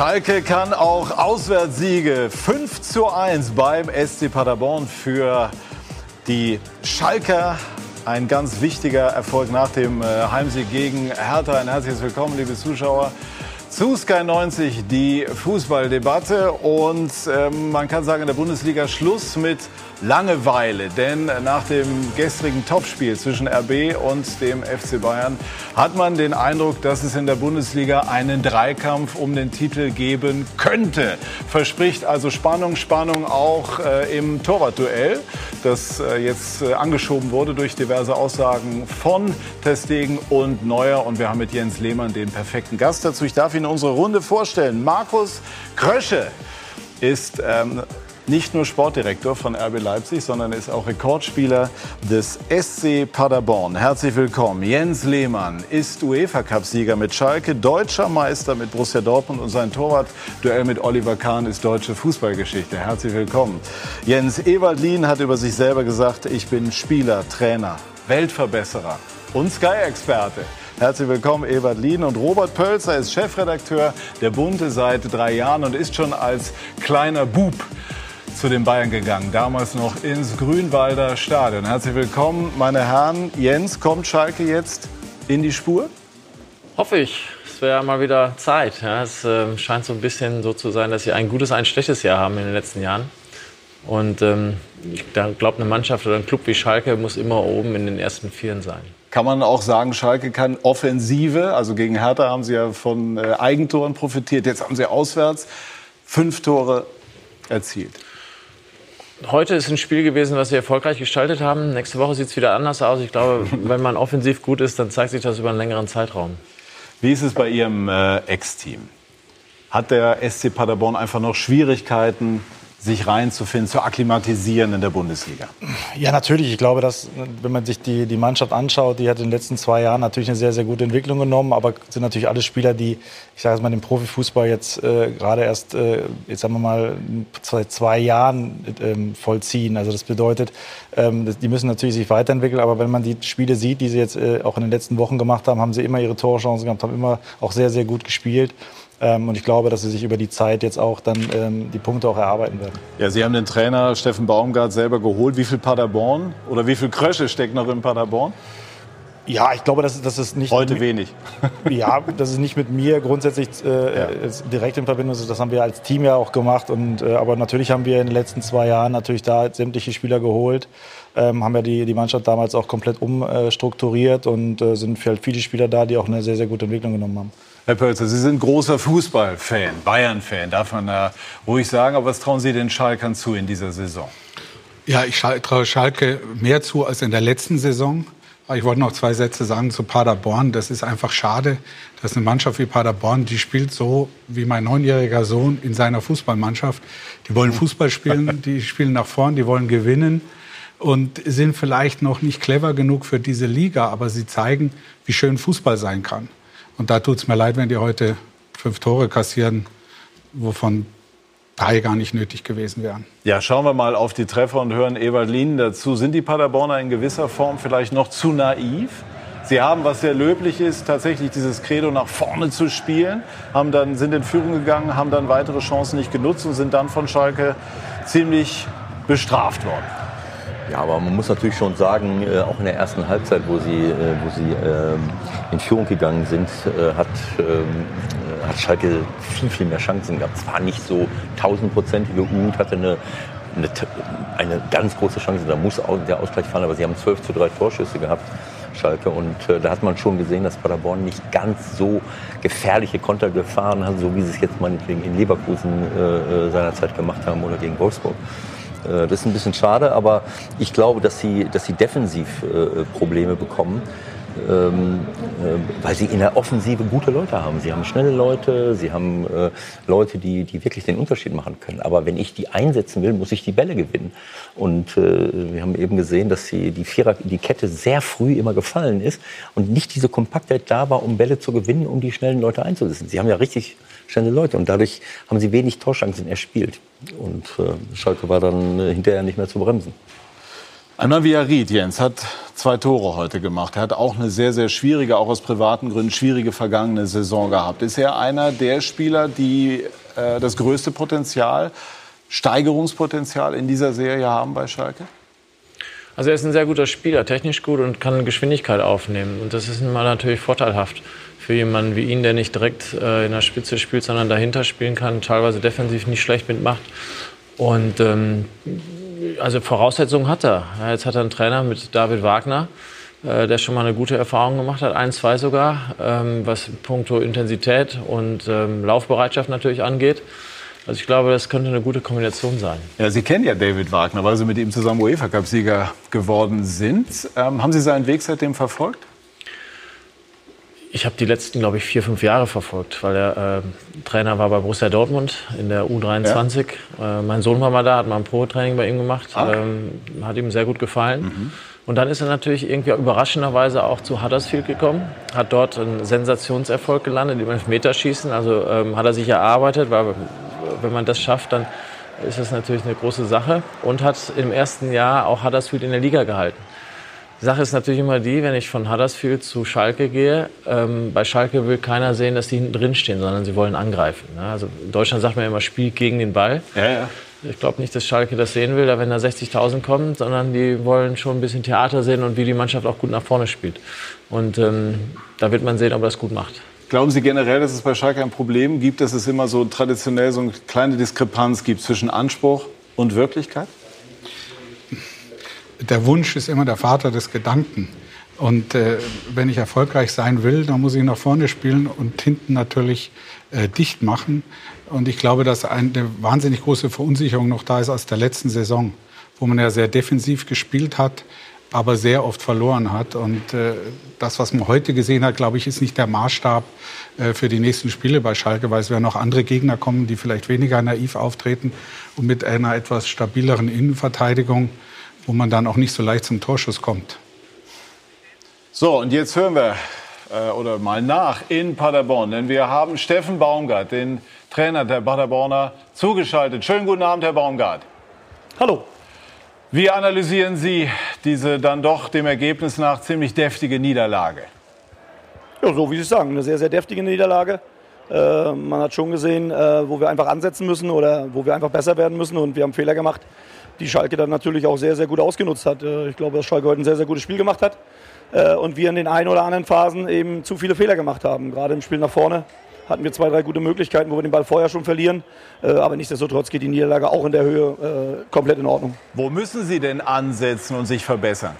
Schalke kann auch Auswärtssiege 5 zu 1 beim SC Paderborn für die Schalker. Ein ganz wichtiger Erfolg nach dem äh, Heimsieg gegen Hertha. Ein herzliches Willkommen, liebe Zuschauer zu Sky 90 die Fußballdebatte und ähm, man kann sagen in der Bundesliga Schluss mit Langeweile, denn nach dem gestrigen Topspiel zwischen RB und dem FC Bayern hat man den Eindruck, dass es in der Bundesliga einen Dreikampf um den Titel geben könnte. Verspricht also Spannung, Spannung auch äh, im Torwartduell, das äh, jetzt äh, angeschoben wurde durch diverse Aussagen von Testegen und Neuer und wir haben mit Jens Lehmann den perfekten Gast dazu. Ich darf Ihnen unsere Runde vorstellen. Markus Krösche ist ähm, nicht nur Sportdirektor von RB Leipzig, sondern ist auch Rekordspieler des SC Paderborn. Herzlich willkommen. Jens Lehmann ist UEFA-Cup-Sieger mit Schalke, deutscher Meister mit Borussia Dortmund und sein Torwart-Duell mit Oliver Kahn ist deutsche Fußballgeschichte. Herzlich willkommen. Jens Ewald Lien hat über sich selber gesagt, ich bin Spieler, Trainer, Weltverbesserer und Sky-Experte. Herzlich willkommen, Ewald Lien. Und Robert Pölzer ist Chefredakteur der Bunte seit drei Jahren und ist schon als kleiner Bub zu den Bayern gegangen, damals noch ins Grünwalder Stadion. Herzlich willkommen, meine Herren. Jens, kommt Schalke jetzt in die Spur? Hoffe ich. Es wäre mal wieder Zeit. Ja, es äh, scheint so ein bisschen so zu sein, dass sie ein gutes, ein schlechtes Jahr haben in den letzten Jahren. Und ähm, ich glaube, eine Mannschaft oder ein Club wie Schalke muss immer oben in den ersten Vieren sein. Kann man auch sagen, Schalke kann Offensive, also gegen Hertha haben sie ja von äh, Eigentoren profitiert, jetzt haben sie auswärts fünf Tore erzielt. Heute ist ein Spiel gewesen, was wir erfolgreich gestaltet haben. Nächste Woche sieht es wieder anders aus. Ich glaube, wenn man offensiv gut ist, dann zeigt sich das über einen längeren Zeitraum. Wie ist es bei Ihrem äh, Ex-Team? Hat der SC Paderborn einfach noch Schwierigkeiten, sich reinzufinden, zu akklimatisieren in der Bundesliga? Ja, natürlich. Ich glaube, dass, wenn man sich die, die Mannschaft anschaut, die hat in den letzten zwei Jahren natürlich eine sehr, sehr gute Entwicklung genommen. Aber sind natürlich alle Spieler, die, ich sage es mal, den Profifußball jetzt äh, gerade erst, äh, jetzt sagen wir mal, seit zwei Jahren ähm, vollziehen. Also das bedeutet, ähm, die müssen natürlich sich weiterentwickeln. Aber wenn man die Spiele sieht, die sie jetzt äh, auch in den letzten Wochen gemacht haben, haben sie immer ihre Torchancen gehabt, haben immer auch sehr, sehr gut gespielt. Ähm, und ich glaube, dass sie sich über die Zeit jetzt auch dann ähm, die Punkte auch erarbeiten werden. Ja, Sie haben den Trainer Steffen Baumgart selber geholt. Wie viel Paderborn oder wie viel Krösche steckt noch in Paderborn? Ja, ich glaube, das, das ist nicht. Heute wenig. ja, das ist nicht mit mir grundsätzlich äh, ja. direkt in Verbindung. Das haben wir als Team ja auch gemacht. Und, äh, aber natürlich haben wir in den letzten zwei Jahren natürlich da sämtliche Spieler geholt. Ähm, haben ja die, die Mannschaft damals auch komplett umstrukturiert und äh, sind halt viele Spieler da, die auch eine sehr, sehr gute Entwicklung genommen haben. Herr Pölzer, Sie sind großer Fußballfan, Bayern-Fan, darf man da ruhig sagen. Aber was trauen Sie den Schalkern zu in dieser Saison? Ja, ich traue Schalke mehr zu als in der letzten Saison. Ich wollte noch zwei Sätze sagen zu Paderborn. Das ist einfach schade, dass eine Mannschaft wie Paderborn, die spielt so wie mein neunjähriger Sohn in seiner Fußballmannschaft. Die wollen Fußball spielen, die spielen nach vorn, die wollen gewinnen und sind vielleicht noch nicht clever genug für diese Liga, aber sie zeigen, wie schön Fußball sein kann. Und da tut es mir leid, wenn die heute fünf Tore kassieren, wovon drei gar nicht nötig gewesen wären. Ja, schauen wir mal auf die Treffer und hören Ewald Lien dazu. Sind die Paderborner in gewisser Form vielleicht noch zu naiv? Sie haben, was sehr löblich ist, tatsächlich dieses Credo nach vorne zu spielen, haben dann, sind in Führung gegangen, haben dann weitere Chancen nicht genutzt und sind dann von Schalke ziemlich bestraft worden. Ja, aber man muss natürlich schon sagen, äh, auch in der ersten Halbzeit, wo sie, äh, wo sie äh, in Führung gegangen sind, äh, hat, ähm, hat Schalke viel, viel mehr Chancen gehabt. Es war nicht so tausendprozentige Uth hatte eine, eine, eine, ganz große Chance, da muss auch der Ausgleich fallen, aber sie haben 12 zu 3 Torschüsse gehabt. Schalke. Und äh, da hat man schon gesehen, dass Paderborn nicht ganz so gefährliche Konter gefahren hat, so wie sie es jetzt meinetwegen in Leverkusen äh, äh seinerzeit gemacht haben oder gegen Wolfsburg. Äh, das ist ein bisschen schade, aber ich glaube, dass sie, dass sie defensiv äh, Probleme bekommen. Ähm, äh, weil sie in der Offensive gute Leute haben. Sie haben schnelle Leute, sie haben äh, Leute, die, die wirklich den Unterschied machen können. Aber wenn ich die einsetzen will, muss ich die Bälle gewinnen. Und äh, wir haben eben gesehen, dass sie, die, Vierer, die Kette sehr früh immer gefallen ist und nicht diese Kompaktheit da war, um Bälle zu gewinnen, um die schnellen Leute einzusetzen. Sie haben ja richtig schnelle Leute und dadurch haben sie wenig Torchancen erspielt. Und äh, Schalke war dann äh, hinterher nicht mehr zu bremsen. Einmal Ried, Jens, hat zwei Tore heute gemacht. Er hat auch eine sehr, sehr schwierige, auch aus privaten Gründen, schwierige vergangene Saison gehabt. Ist er einer der Spieler, die äh, das größte Potenzial, Steigerungspotenzial in dieser Serie haben bei Schalke? Also er ist ein sehr guter Spieler, technisch gut und kann Geschwindigkeit aufnehmen. Und das ist immer natürlich vorteilhaft für jemanden wie ihn, der nicht direkt äh, in der Spitze spielt, sondern dahinter spielen kann, teilweise defensiv nicht schlecht mitmacht. Und ähm, also Voraussetzungen hat er. Jetzt hat er einen Trainer mit David Wagner, äh, der schon mal eine gute Erfahrung gemacht hat, ein, zwei sogar, ähm, was puncto Intensität und ähm, Laufbereitschaft natürlich angeht. Also ich glaube, das könnte eine gute Kombination sein. Ja, Sie kennen ja David Wagner, weil Sie mit ihm zusammen UEFA-Cup-Sieger geworden sind. Ähm, haben Sie seinen Weg seitdem verfolgt? Ich habe die letzten, glaube ich, vier, fünf Jahre verfolgt, weil er äh, Trainer war bei Borussia Dortmund in der U23. Ja. Äh, mein Sohn war mal da, hat mal ein Pro-Training bei ihm gemacht. Ähm, hat ihm sehr gut gefallen. Mhm. Und dann ist er natürlich irgendwie überraschenderweise auch zu Huddersfield gekommen, hat dort einen Sensationserfolg gelandet im Elfmeterschießen. Also ähm, hat er sich erarbeitet, weil wenn man das schafft, dann ist das natürlich eine große Sache. Und hat im ersten Jahr auch Huddersfield in der Liga gehalten. Die Sache ist natürlich immer die, wenn ich von Huddersfield zu Schalke gehe, ähm, bei Schalke will keiner sehen, dass die hinten drin stehen, sondern sie wollen angreifen. Ne? Also in Deutschland sagt man immer, spielt gegen den Ball. Ja, ja. Ich glaube nicht, dass Schalke das sehen will, da wenn da 60.000 kommen, sondern die wollen schon ein bisschen Theater sehen und wie die Mannschaft auch gut nach vorne spielt. Und ähm, da wird man sehen, ob er das gut macht. Glauben Sie generell, dass es bei Schalke ein Problem gibt, dass es immer so traditionell so eine kleine Diskrepanz gibt zwischen Anspruch und Wirklichkeit? Der Wunsch ist immer der Vater des Gedanken. Und äh, wenn ich erfolgreich sein will, dann muss ich nach vorne spielen und hinten natürlich äh, dicht machen. Und ich glaube, dass eine wahnsinnig große Verunsicherung noch da ist aus der letzten Saison, wo man ja sehr defensiv gespielt hat, aber sehr oft verloren hat. Und äh, das, was man heute gesehen hat, glaube ich, ist nicht der Maßstab äh, für die nächsten Spiele bei Schalke, weil es werden noch andere Gegner kommen, die vielleicht weniger naiv auftreten und mit einer etwas stabileren Innenverteidigung wo man dann auch nicht so leicht zum Torschuss kommt. So, und jetzt hören wir äh, oder mal nach in Paderborn, denn wir haben Steffen Baumgart, den Trainer der Paderborner, zugeschaltet. Schönen guten Abend, Herr Baumgart. Hallo. Wie analysieren Sie diese dann doch dem Ergebnis nach ziemlich deftige Niederlage? Ja, so wie Sie sagen, eine sehr, sehr deftige Niederlage. Äh, man hat schon gesehen, äh, wo wir einfach ansetzen müssen oder wo wir einfach besser werden müssen und wir haben Fehler gemacht die Schalke dann natürlich auch sehr, sehr gut ausgenutzt hat. Äh, ich glaube, dass Schalke heute ein sehr, sehr gutes Spiel gemacht hat äh, und wir in den ein oder anderen Phasen eben zu viele Fehler gemacht haben. Gerade im Spiel nach vorne hatten wir zwei, drei gute Möglichkeiten, wo wir den Ball vorher schon verlieren. Äh, aber nichtsdestotrotz geht die Niederlage auch in der Höhe komplett in Ordnung. Wo müssen Sie denn ansetzen und sich verbessern?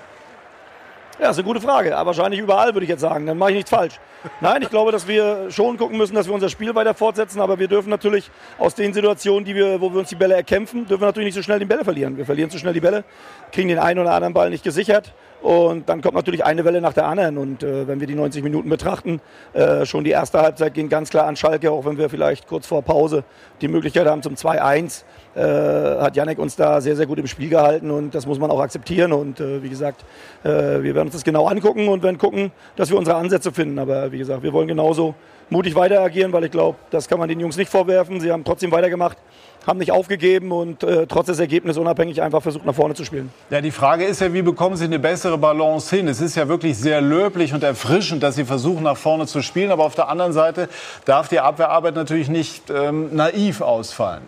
Ja, ist eine gute Frage. Aber wahrscheinlich überall, würde ich jetzt sagen. Dann mache ich nichts falsch. Nein, ich glaube, dass wir schon gucken müssen, dass wir unser Spiel weiter fortsetzen. Aber wir dürfen natürlich aus den Situationen, die wir, wo wir uns die Bälle erkämpfen, dürfen wir natürlich nicht so schnell die Bälle verlieren. Wir verlieren zu schnell die Bälle, kriegen den einen oder anderen Ball nicht gesichert. Und dann kommt natürlich eine Welle nach der anderen. Und äh, wenn wir die 90 Minuten betrachten, äh, schon die erste Halbzeit ging ganz klar an Schalke, auch wenn wir vielleicht kurz vor Pause die Möglichkeit haben zum 2-1 äh, hat Janek uns da sehr, sehr gut im Spiel gehalten und das muss man auch akzeptieren. Und äh, wie gesagt, äh, wir werden uns das genau angucken und werden gucken, dass wir unsere Ansätze finden. Aber wie gesagt, wir wollen genauso mutig weiter agieren, weil ich glaube, das kann man den Jungs nicht vorwerfen. Sie haben trotzdem weitergemacht, haben nicht aufgegeben und äh, trotz des Ergebnisses unabhängig einfach versucht, nach vorne zu spielen. Ja, die Frage ist ja, wie bekommen Sie eine bessere Balance hin? Es ist ja wirklich sehr löblich und erfrischend, dass Sie versuchen, nach vorne zu spielen. Aber auf der anderen Seite darf die Abwehrarbeit natürlich nicht ähm, naiv ausfallen.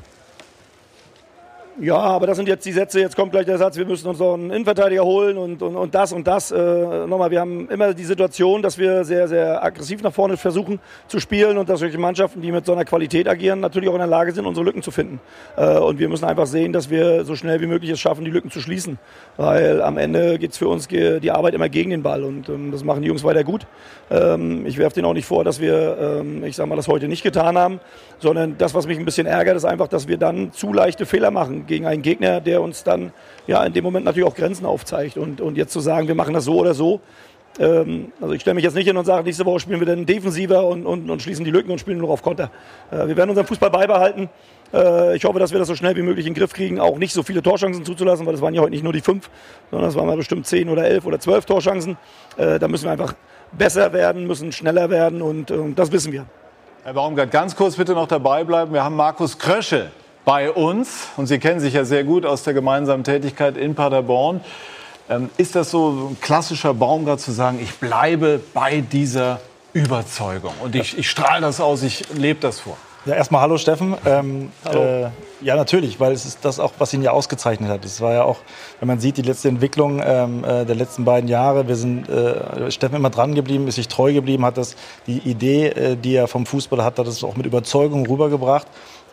Ja, aber das sind jetzt die Sätze, jetzt kommt gleich der Satz, wir müssen uns noch einen Innenverteidiger holen und, und, und das und das. Äh, nochmal, wir haben immer die Situation, dass wir sehr, sehr aggressiv nach vorne versuchen zu spielen und dass solche Mannschaften, die mit so einer Qualität agieren, natürlich auch in der Lage sind, unsere Lücken zu finden. Äh, und wir müssen einfach sehen, dass wir so schnell wie möglich es schaffen, die Lücken zu schließen. Weil am Ende geht es für uns die Arbeit immer gegen den Ball und ähm, das machen die Jungs weiter gut. Ähm, ich werfe denen auch nicht vor, dass wir, ähm, ich sag mal, das heute nicht getan haben, sondern das, was mich ein bisschen ärgert, ist einfach, dass wir dann zu leichte Fehler machen gegen einen Gegner, der uns dann ja in dem Moment natürlich auch Grenzen aufzeigt. Und, und jetzt zu sagen, wir machen das so oder so, ähm, also ich stelle mich jetzt nicht hin und sage, nächste Woche spielen wir dann defensiver und, und, und schließen die Lücken und spielen nur auf Konter. Äh, wir werden unseren Fußball beibehalten. Äh, ich hoffe, dass wir das so schnell wie möglich in den Griff kriegen, auch nicht so viele Torchancen zuzulassen, weil das waren ja heute nicht nur die fünf, sondern es waren mal bestimmt zehn oder elf oder zwölf Torchancen. Äh, da müssen wir einfach besser werden, müssen schneller werden und, und das wissen wir. Herr Baumgart, ganz kurz bitte noch dabei bleiben. Wir haben Markus Krösche bei uns und Sie kennen sich ja sehr gut aus der gemeinsamen Tätigkeit in Paderborn. Ähm, ist das so ein klassischer Baumgart zu sagen, ich bleibe bei dieser Überzeugung und ich, ich strahle das aus, ich lebe das vor? Ja, erstmal hallo Steffen. Ähm, hallo. Äh, ja, natürlich, weil es ist das auch, was ihn ja ausgezeichnet hat. Es war ja auch, wenn man sieht, die letzte Entwicklung ähm, äh, der letzten beiden Jahre. Wir sind äh, Steffen immer dran geblieben, ist sich treu geblieben, hat das die Idee, äh, die er vom Fußball hat, hat das auch mit Überzeugung rübergebracht.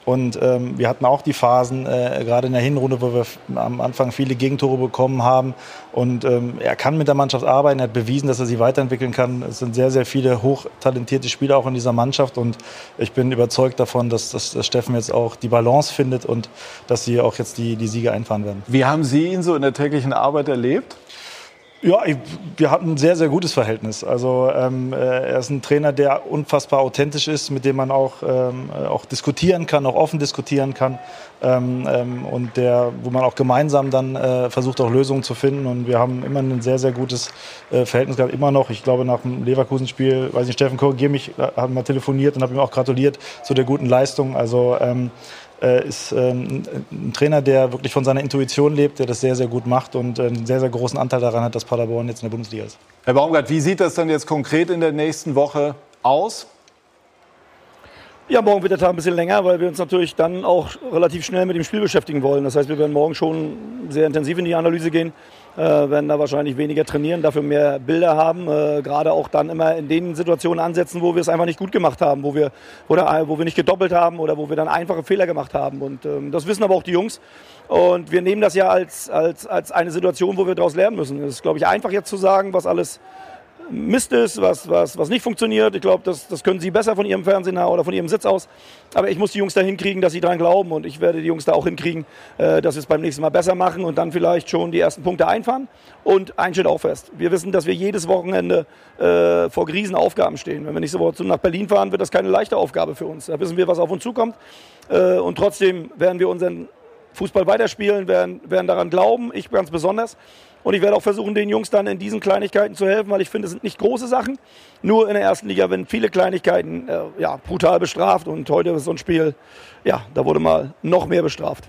Und ähm, wir hatten auch die Phasen, äh, gerade in der Hinrunde, wo wir am Anfang viele Gegentore bekommen haben. Und ähm, er kann mit der Mannschaft arbeiten, er hat bewiesen, dass er sie weiterentwickeln kann. Es sind sehr, sehr viele hochtalentierte Spieler auch in dieser Mannschaft. Und ich bin überzeugt davon, dass, dass, dass Steffen jetzt auch die Balance findet und dass sie auch jetzt die, die Siege einfahren werden. Wie haben Sie ihn so in der täglichen Arbeit erlebt? Ja, wir hatten ein sehr, sehr gutes Verhältnis. Also ähm, äh, er ist ein Trainer, der unfassbar authentisch ist, mit dem man auch, ähm, äh, auch diskutieren kann, auch offen diskutieren kann. Ähm, ähm, und der, wo man auch gemeinsam dann äh, versucht, auch Lösungen zu finden. Und wir haben immer ein sehr, sehr gutes äh, Verhältnis gehabt, immer noch. Ich glaube, nach dem Leverkusen-Spiel, weiß nicht, Steffen korrigier mich, äh, haben wir telefoniert und habe ihm auch gratuliert zu der guten Leistung. Also ähm, äh, ist ähm, ein Trainer, der wirklich von seiner Intuition lebt, der das sehr, sehr gut macht und einen sehr, sehr großen Anteil daran hat, dass Paderborn jetzt in der Bundesliga ist. Herr Baumgart, wie sieht das dann jetzt konkret in der nächsten Woche aus? Ja, morgen wird der Tag ein bisschen länger, weil wir uns natürlich dann auch relativ schnell mit dem Spiel beschäftigen wollen. Das heißt, wir werden morgen schon sehr intensiv in die Analyse gehen, äh, werden da wahrscheinlich weniger trainieren, dafür mehr Bilder haben, äh, gerade auch dann immer in den Situationen ansetzen, wo wir es einfach nicht gut gemacht haben, wo wir, oder, wo wir nicht gedoppelt haben oder wo wir dann einfache Fehler gemacht haben. Und ähm, das wissen aber auch die Jungs. Und wir nehmen das ja als, als, als eine Situation, wo wir daraus lernen müssen. Es ist, glaube ich, einfach jetzt zu sagen, was alles Mist ist, was, was, was nicht funktioniert. Ich glaube, das, das können Sie besser von Ihrem Fernsehen oder von Ihrem Sitz aus. Aber ich muss die Jungs da hinkriegen, dass sie daran glauben. Und ich werde die Jungs da auch hinkriegen, äh, dass wir es beim nächsten Mal besser machen und dann vielleicht schon die ersten Punkte einfahren. Und ein steht auch fest. Wir wissen, dass wir jedes Wochenende äh, vor Riesenaufgaben stehen. Wenn wir nächste Woche nach Berlin fahren, wird das keine leichte Aufgabe für uns. Da wissen wir, was auf uns zukommt. Äh, und trotzdem werden wir unseren Fußball weiterspielen, werden, werden daran glauben. Ich ganz besonders. Und ich werde auch versuchen, den Jungs dann in diesen Kleinigkeiten zu helfen, weil ich finde, es sind nicht große Sachen. Nur in der ersten Liga werden viele Kleinigkeiten äh, ja, brutal bestraft. Und heute ist so ein Spiel, ja, da wurde mal noch mehr bestraft.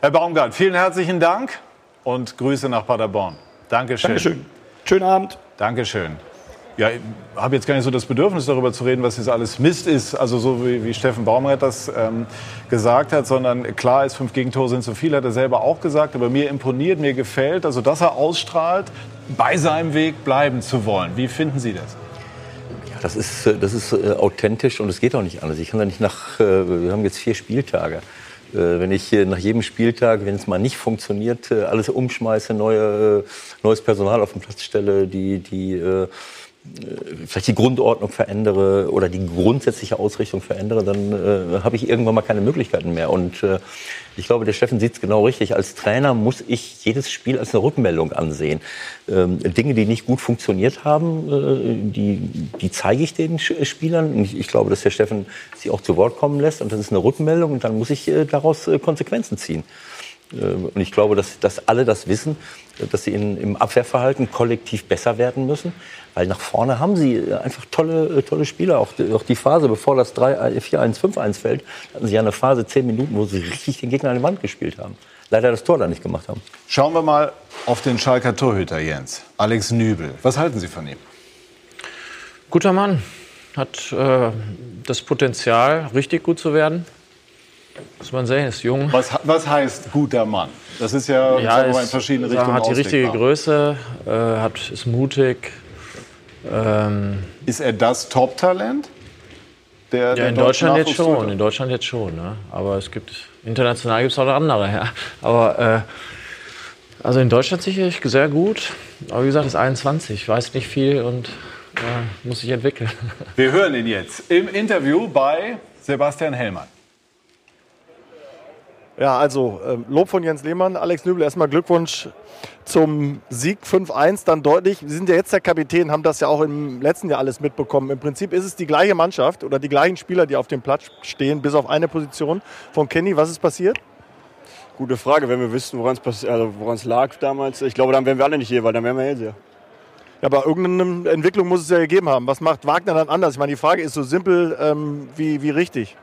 Herr Baumgart, vielen herzlichen Dank und Grüße nach Paderborn. Dankeschön. Dankeschön. Schönen Abend. Dankeschön. Ja, ich habe jetzt gar nicht so das Bedürfnis, darüber zu reden, was jetzt alles Mist ist, also so wie, wie Steffen Baumgart das ähm, gesagt hat, sondern klar ist, fünf Gegentore sind zu viel, hat er selber auch gesagt, aber mir imponiert, mir gefällt, also dass er ausstrahlt, bei seinem Weg bleiben zu wollen. Wie finden Sie das? Ja, das ist, äh, das ist äh, authentisch und es geht auch nicht anders. Ich kann da nicht nach, äh, wir haben jetzt vier Spieltage. Äh, wenn ich nach jedem Spieltag, wenn es mal nicht funktioniert, äh, alles umschmeiße, neue, neues Personal auf den Platz stelle, die, die äh, vielleicht die Grundordnung verändere oder die grundsätzliche Ausrichtung verändere, dann äh, habe ich irgendwann mal keine Möglichkeiten mehr. Und äh, ich glaube, der Steffen sieht es genau richtig. Als Trainer muss ich jedes Spiel als eine Rückmeldung ansehen. Ähm, Dinge, die nicht gut funktioniert haben, äh, die, die zeige ich den Spielern. Und ich, ich, glaube, dass der Steffen sie auch zu Wort kommen lässt. Und das ist eine Rückmeldung. Und dann muss ich äh, daraus äh, Konsequenzen ziehen. Und ich glaube, dass, dass alle das wissen, dass sie in, im Abwehrverhalten kollektiv besser werden müssen. Weil nach vorne haben sie äh, einfach tolle, äh, tolle Spieler. Auch die, auch die Phase, bevor das 4-1, 5-1 fällt, hatten sie ja eine Phase, 10 Minuten, wo sie richtig den Gegner an die Wand gespielt haben. Leider das Tor da nicht gemacht haben. Schauen wir mal auf den Schalker Torhüter Jens, Alex Nübel. Was halten Sie von ihm? Guter Mann. Hat äh, das Potenzial, richtig gut zu werden. Muss man sehen, ist jung. Was, was heißt guter Mann? Das ist ja, ja ist, in verschiedene Richtungen Hat die richtige Größe, äh, hat, ist mutig, ähm, ist er das Top-Talent? Der, ja, in Deutschland jetzt schon, in Deutschland jetzt schon. Ne? Aber es gibt international gibt es auch andere. Ja. Aber äh, also in Deutschland sicherlich sehr gut. Aber wie gesagt, ist 21, weiß nicht viel und ja, muss sich entwickeln. Wir hören ihn jetzt im Interview bei Sebastian Hellmann. Ja, also äh, Lob von Jens Lehmann. Alex Nübel, erstmal Glückwunsch zum Sieg 5-1 dann deutlich. Sie sind ja jetzt der Kapitän, haben das ja auch im letzten Jahr alles mitbekommen. Im Prinzip ist es die gleiche Mannschaft oder die gleichen Spieler, die auf dem Platz stehen, bis auf eine Position von Kenny. Was ist passiert? Gute Frage, wenn wir wüssten, woran es also lag damals. Ich glaube, dann wären wir alle nicht hier, weil dann wären wir Hellseher. Ja, aber irgendeine Entwicklung muss es ja gegeben haben. Was macht Wagner dann anders? Ich meine, die Frage ist so simpel ähm, wie, wie richtig.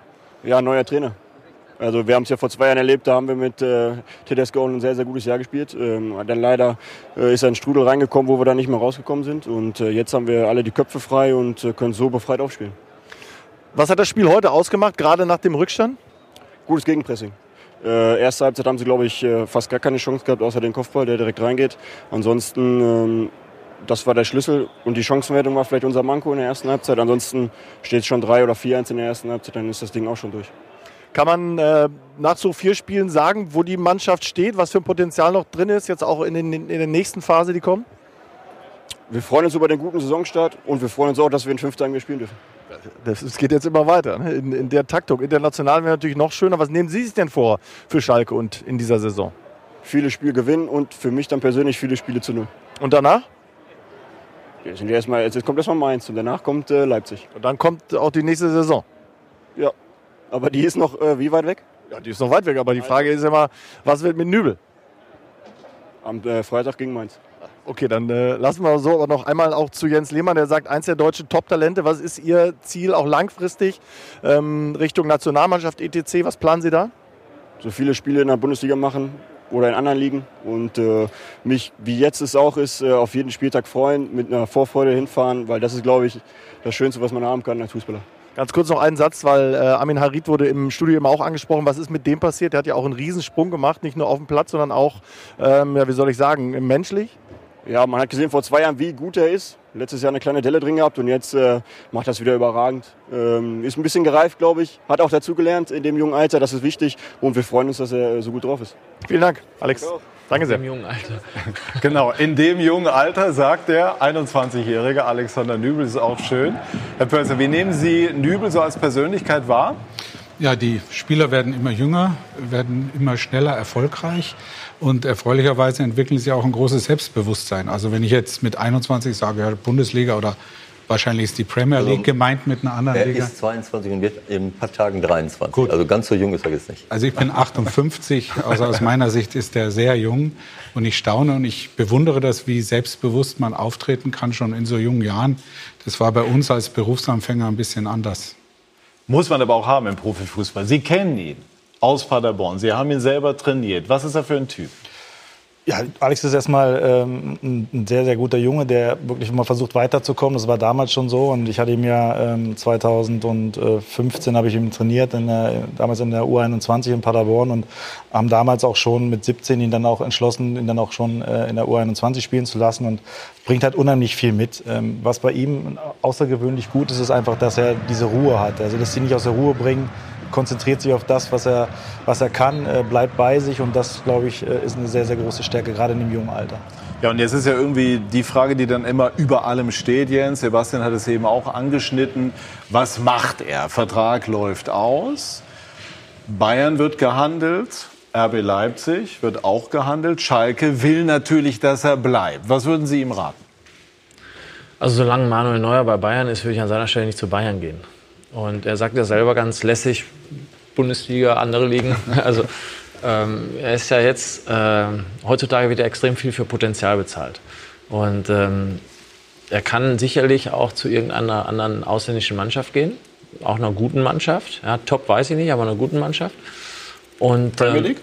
Ja, neuer Trainer. Also wir haben es ja vor zwei Jahren erlebt, da haben wir mit äh, Tedesco ein sehr, sehr gutes Jahr gespielt. Ähm, dann leider äh, ist ein Strudel reingekommen, wo wir dann nicht mehr rausgekommen sind. Und äh, jetzt haben wir alle die Köpfe frei und äh, können so befreit aufspielen. Was hat das Spiel heute ausgemacht, gerade nach dem Rückstand? Gutes Gegenpressing. Äh, erste Halbzeit haben sie, glaube ich, äh, fast gar keine Chance gehabt, außer den Kopfball, der direkt reingeht. Ansonsten, ähm, das war der Schlüssel. Und die Chancenwertung war vielleicht unser Manko in der ersten Halbzeit. Ansonsten steht es schon 3 oder 4-1 in der ersten Halbzeit, dann ist das Ding auch schon durch. Kann man äh, nach so vier Spielen sagen, wo die Mannschaft steht, was für ein Potenzial noch drin ist, jetzt auch in, den, in der nächsten Phase, die kommen? Wir freuen uns über den guten Saisonstart und wir freuen uns auch, dass wir in fünf Tagen spielen dürfen. Das, es geht jetzt immer weiter ne? in, in der Taktung. International wäre natürlich noch schöner. Was nehmen Sie sich denn vor für Schalke und in dieser Saison? Viele Spiele gewinnen und für mich dann persönlich viele Spiele zu null. Und danach? Jetzt, erstmal, jetzt kommt erstmal Mainz und danach kommt äh, Leipzig. Und dann kommt auch die nächste Saison. Ja, aber die ist noch äh, wie weit weg? Ja, die ist noch weit weg. Aber die Frage ist immer, was wird mit Nübel? Am äh, Freitag gegen Mainz. Okay, dann äh, lassen wir so aber noch einmal auch zu Jens Lehmann, der sagt, eins der deutschen Top-Talente. Was ist Ihr Ziel auch langfristig ähm, Richtung Nationalmannschaft etc.? Was planen Sie da? So viele Spiele in der Bundesliga machen oder in anderen Ligen und äh, mich, wie jetzt es auch ist, äh, auf jeden Spieltag freuen, mit einer Vorfreude hinfahren, weil das ist, glaube ich, das Schönste, was man haben kann als Fußballer. Ganz kurz noch einen Satz, weil äh, Amin Harid wurde im Studio immer auch angesprochen. Was ist mit dem passiert? Der hat ja auch einen Riesensprung gemacht, nicht nur auf dem Platz, sondern auch, ähm, ja, wie soll ich sagen, menschlich. Ja, man hat gesehen vor zwei Jahren, wie gut er ist. Letztes Jahr eine kleine Delle drin gehabt und jetzt äh, macht das wieder überragend. Ähm, ist ein bisschen gereift, glaube ich. Hat auch dazugelernt in dem jungen Alter, das ist wichtig. Und wir freuen uns, dass er so gut drauf ist. Vielen Dank, Alex. Danke sehr. Im jungen Alter. Genau, in dem jungen Alter, sagt der 21-jährige Alexander Nübel, ist auch schön. Herr Pölzer, wie nehmen Sie Nübel so als Persönlichkeit wahr? Ja, die Spieler werden immer jünger, werden immer schneller erfolgreich und erfreulicherweise entwickeln sie auch ein großes Selbstbewusstsein. Also wenn ich jetzt mit 21 sage, ja, Bundesliga oder wahrscheinlich ist die Premier League Also, gemeint mit einer anderen Er Liga. ist 22 und wird in ein paar Tagen 23. Gut. Also ganz so jung ist er jetzt nicht. Also ich bin 58, also aus meiner Sicht ist er sehr jung und ich staune und ich bewundere das, wie selbstbewusst man auftreten kann schon in so jungen Jahren. Das war bei uns als Berufsanfänger ein bisschen anders. Muss man aber auch haben im Profifußball. Sie kennen ihn aus Paderborn. Sie haben ihn selber trainiert. Was ist er für ein Typ? Ja, Alex ist erstmal ähm, ein sehr, sehr guter Junge, der wirklich immer versucht weiterzukommen. Das war damals schon so. Und ich hatte ihn ja ähm, 2015 habe ich ihn trainiert, in der, damals in der U21 in Paderborn und haben damals auch schon mit 17 ihn dann auch entschlossen, ihn dann auch schon äh, in der U21 spielen zu lassen und bringt halt unheimlich viel mit. Ähm, was bei ihm außergewöhnlich gut ist, ist einfach, dass er diese Ruhe hat. Also, dass sie nicht aus der Ruhe bringen, konzentriert sich auf das, was er, was er kann, äh, bleibt bei sich und das, glaube ich, äh, ist eine sehr, sehr große Stärke, gerade in dem jungen Alter. Ja, und jetzt ist ja irgendwie die Frage, die dann immer über allem steht, Jens. Sebastian hat es eben auch angeschnitten. Was macht er? Vertrag läuft aus. Bayern wird gehandelt. RB Leipzig wird auch gehandelt. Schalke will natürlich, dass er bleibt. Was würden Sie ihm raten? Also solange Manuel Neuer bei Bayern ist, würde ich an seiner Stelle nicht zu Bayern gehen. Und er sagt ja selber ganz lässig, Bundesliga, andere Ligen. Also ähm, er ist ja jetzt, äh, heutzutage wird er extrem viel für Potenzial bezahlt. Und ähm, er kann sicherlich auch zu irgendeiner anderen ausländischen Mannschaft gehen. Auch einer guten Mannschaft. Ja, top weiß ich nicht, aber einer guten Mannschaft. Und, Premier ähm, League?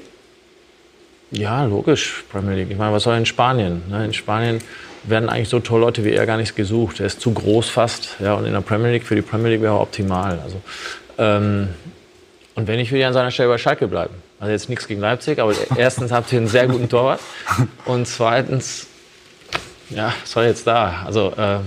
ja, logisch, Premier League. Ich meine, was soll in Spanien? Ne? In Spanien werden eigentlich so tolle Leute wie er gar nicht gesucht. Er ist zu groß fast. Ja, und in der Premier League, für die Premier League wäre er optimal. Also, ähm, und wenn ich würde ich an seiner Stelle bei Schalke bleiben. Also jetzt nichts gegen Leipzig, aber erstens habt ihr einen sehr guten Torwart und zweitens, ja, was soll jetzt da? Also ähm,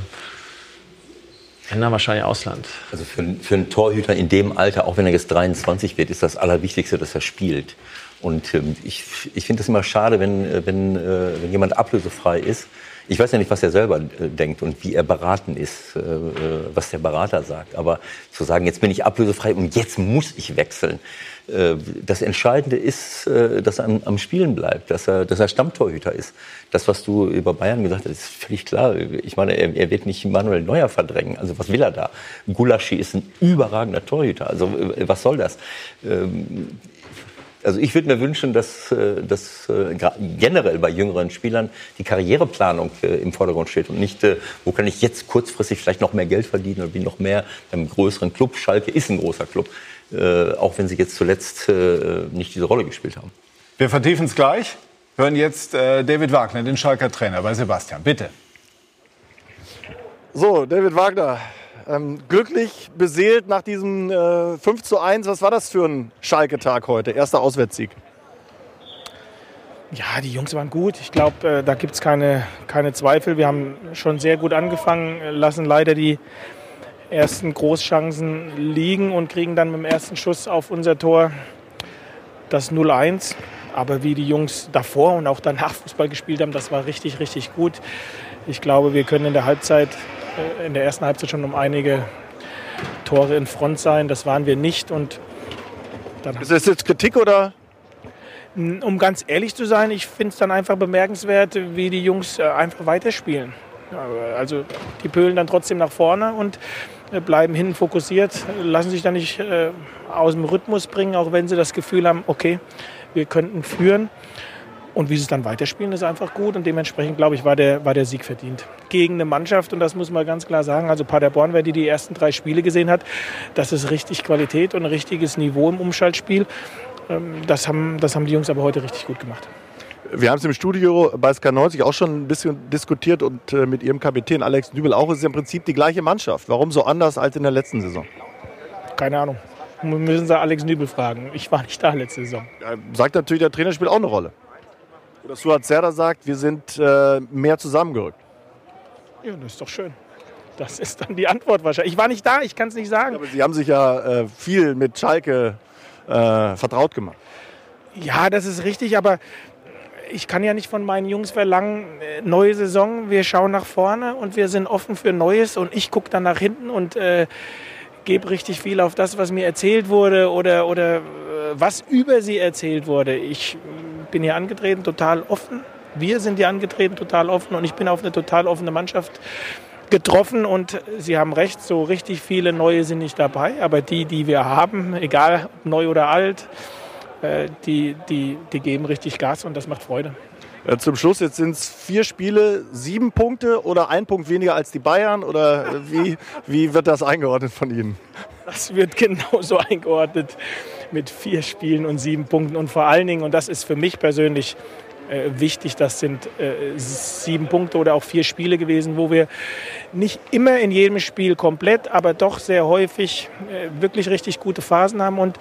ändern wahrscheinlich Ausland. Also für, einen- für einen Torhüter in dem Alter, auch wenn er jetzt 23 wird, ist das Allerwichtigste, dass er spielt. Und ähm, ich, ich finde es immer schade, wenn, äh, wenn, äh, wenn jemand ablösefrei ist. Ich weiß ja nicht, was er selber äh, denkt und wie er beraten ist, äh, äh, was der Berater sagt. Aber zu sagen, jetzt bin ich ablösefrei und jetzt muss ich wechseln. Das Entscheidende ist, dass er am, Spielen bleibt, dass er, dass er Stammtorhüter ist. Das, was du über Bayern gesagt hast, ist völlig klar. Ich meine, er, er wird nicht Manuel Neuer verdrängen. Also was will er da? Gulaschi ist ein überragender Torhüter. Also was soll das? Also ich würde mir wünschen, dass, äh, dass äh, generell bei jüngeren Spielern die Karriereplanung äh, im Vordergrund steht und nicht, wo kann ich jetzt kurzfristig vielleicht noch mehr Geld verdienen oder wie noch mehr beim größeren Club. Schalke ist ein großer Club. auch wenn sie jetzt zuletzt nicht diese Rolle gespielt haben. Wir vertiefen es gleich. Hören jetzt David Wagner, den Schalker Trainer bei Sebastian. Bitte. So, David Wagner, ähm, glücklich beseelt nach diesem äh, 5 zu 1. Was war das für ein Schalke-Tag heute? Erster Auswärtssieg. Ja, die Jungs waren gut. Ich glaube, äh, da gibt es keine, keine Zweifel. Wir haben schon sehr gut angefangen, lassen leider die ersten Großchancen liegen und kriegen dann mit dem ersten Schuss auf unser Tor das 0-1. Aber wie die Jungs davor und auch danach Fußball gespielt haben, das war richtig, richtig gut. Ich glaube, wir können in der Halbzeit, äh, in der ersten Halbzeit schon um einige Tore in Front sein. Das waren wir nicht. Und dann ist das jetzt Kritik oder? Um ganz ehrlich zu sein, ich finde es dann einfach bemerkenswert, wie die Jungs äh, einfach weiterspielen. Also die pölen dann trotzdem nach vorne und äh, bleiben hinten fokussiert, lassen sich dann nicht äh, aus dem Rhythmus bringen, auch wenn sie das Gefühl haben, okay, wir könnten führen. Und wie sie es dann weiterspielen, ist einfach gut. Und dementsprechend, glaube ich, war der, war der Sieg verdient. Gegen eine Mannschaft, und das muss man ganz klar sagen, also Paderborn, wer die, die ersten drei Spiele gesehen hat, das ist richtig Qualität und ein richtiges Niveau im Umschaltspiel. Ähm, das haben, das haben die Jungs aber heute richtig gut gemacht. Wir haben es im Studio bei SK90 auch schon ein bisschen diskutiert und äh, mit Ihrem Kapitän Alex Nübel auch. Es ist im Prinzip die gleiche Mannschaft. Warum so anders als in der letzten Saison? Keine Ahnung. Müssen Sie Alex Nübel fragen. Ich war nicht da letzte Saison. Sagt natürlich, der Trainer spielt auch eine Rolle. Oder Suat Serda sagt, wir sind äh, mehr zusammengerückt. Ja, das ist doch schön. Das ist dann die Antwort wahrscheinlich. Ich war nicht da, ich kann es nicht sagen. Aber Sie haben sich ja äh, viel mit Schalke äh, vertraut gemacht. Ja, das ist richtig, aber ich kann ja nicht von meinen Jungs verlangen, äh, neue Saison, wir schauen nach vorne und wir sind offen für Neues und ich gucke dann nach hinten und äh, gebe richtig viel auf das, was mir erzählt wurde oder, oder äh, was über sie erzählt wurde. Ich bin hier angetreten, total offen. Wir sind hier angetreten, total offen und ich bin auf eine total offene Mannschaft getroffen und Sie haben recht, so richtig viele neue sind nicht dabei, aber die, die wir haben, egal ob neu oder alt, äh, die, die, die geben richtig Gas und das macht Freude. Äh, zum Schluss, jetzt sind es vier Spiele, sieben Punkte oder ein Punkt weniger als die Bayern oder wie, wie wird das eingeordnet von Ihnen? Das wird genauso eingeordnet mit vier Spielen und sieben Punkten und vor allen Dingen, und das ist für mich persönlich äh, wichtig. Das sind äh, sieben Punkte oder auch vier Spiele gewesen, wo wir nicht immer in jedem Spiel komplett, aber doch sehr häufig äh, wirklich richtig gute Phasen haben und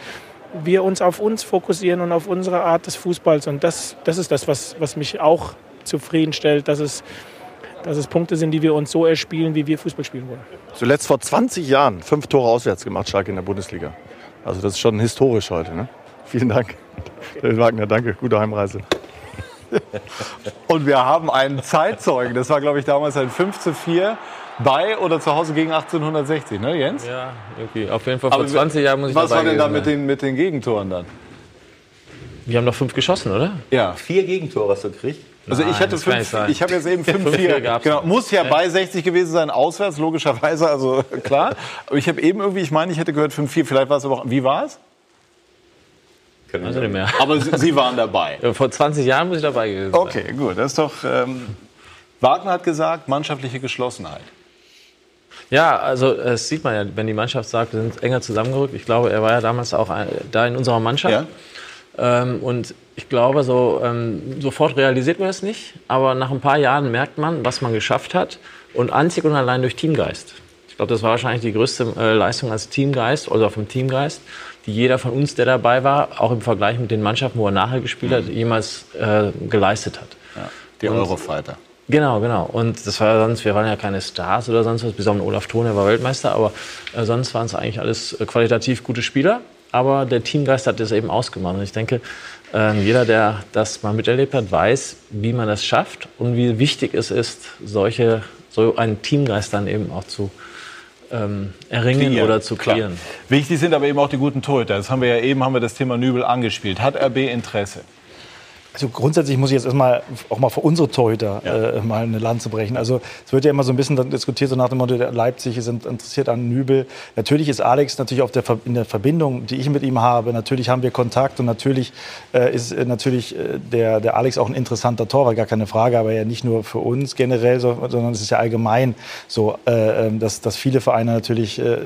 wir uns auf uns fokussieren und auf unsere Art des Fußballs. Und das, das ist das, was, was mich auch zufriedenstellt, dass es, dass es Punkte sind, die wir uns so erspielen, wie wir Fußball spielen wollen. Zuletzt vor 20 Jahren fünf Tore auswärts gemacht, Schalke in der Bundesliga. Also das ist schon historisch heute. Ne? Vielen Dank. David Wagner, danke. Gute Heimreise. Und wir haben einen Zeitzeugen. Das war, glaube ich, damals ein 5 zu 4 bei oder zu Hause gegen 1860, ne Jens? Ja, irgendwie. Auf jeden Fall vor Aber 20 Jahren muss ich Was war denn da mit den, mit den Gegentoren dann? Wir haben doch fünf geschossen, oder? Ja. Vier Gegentore hast du gekriegt? Also Nein, ich hatte fünf, ich habe jetzt eben 5-4. Genau, muss ja bei 60 gewesen sein, auswärts, logischerweise, also klar. Aber ich habe eben irgendwie, ich meine, ich hätte gehört 5-4, vielleicht war es aber auch, wie war es? Also nicht mehr. Aber Sie waren dabei. Vor 20 Jahren muss ich dabei gewesen sein. Okay, gut. Das ist doch. Ähm, Wagner hat gesagt, mannschaftliche Geschlossenheit. Ja, also das sieht man ja, wenn die Mannschaft sagt, wir sind enger zusammengerückt. Ich glaube, er war ja damals auch da in unserer Mannschaft. Ja. Ähm, und ich glaube, so ähm, sofort realisiert man es nicht, aber nach ein paar Jahren merkt man, was man geschafft hat und einzig und allein durch Teamgeist. Ich glaube, das war wahrscheinlich die größte äh, Leistung als Teamgeist oder vom Teamgeist, die jeder von uns, der dabei war, auch im Vergleich mit den Mannschaften, wo er nachher gespielt hat, jemals äh, geleistet hat. Ja, die Eurofighter. Genau, genau. Und das war sonst, wir waren ja keine Stars oder sonst was, bis auf Olaf Thon, der war Weltmeister, aber äh, sonst waren es eigentlich alles äh, qualitativ gute Spieler. Aber der Teamgeist hat das eben ausgemacht. Und ich denke, äh, jeder, der das mal miterlebt hat, weiß, wie man das schafft und wie wichtig es ist, solche, so einen Teamgeist dann eben auch zu ähm, erringen Kreieren. oder zu kreieren. Wichtig sind aber eben auch die guten Torhüter. Das haben wir ja eben haben wir das Thema Nübel angespielt. Hat RB Interesse? Also grundsätzlich muss ich jetzt erstmal auch mal für unsere Torhüter ja. äh, mal eine Lanze brechen. Also es wird ja immer so ein bisschen diskutiert, so nach dem Motto, Leipzig ist interessiert an Nübel. Natürlich ist Alex natürlich auf der, in der Verbindung, die ich mit ihm habe. Natürlich haben wir Kontakt und natürlich äh, ist äh, natürlich äh, der, der Alex auch ein interessanter Torwart, gar keine Frage. Aber ja nicht nur für uns generell, so, sondern es ist ja allgemein so, äh, ähm, dass, dass viele Vereine natürlich äh,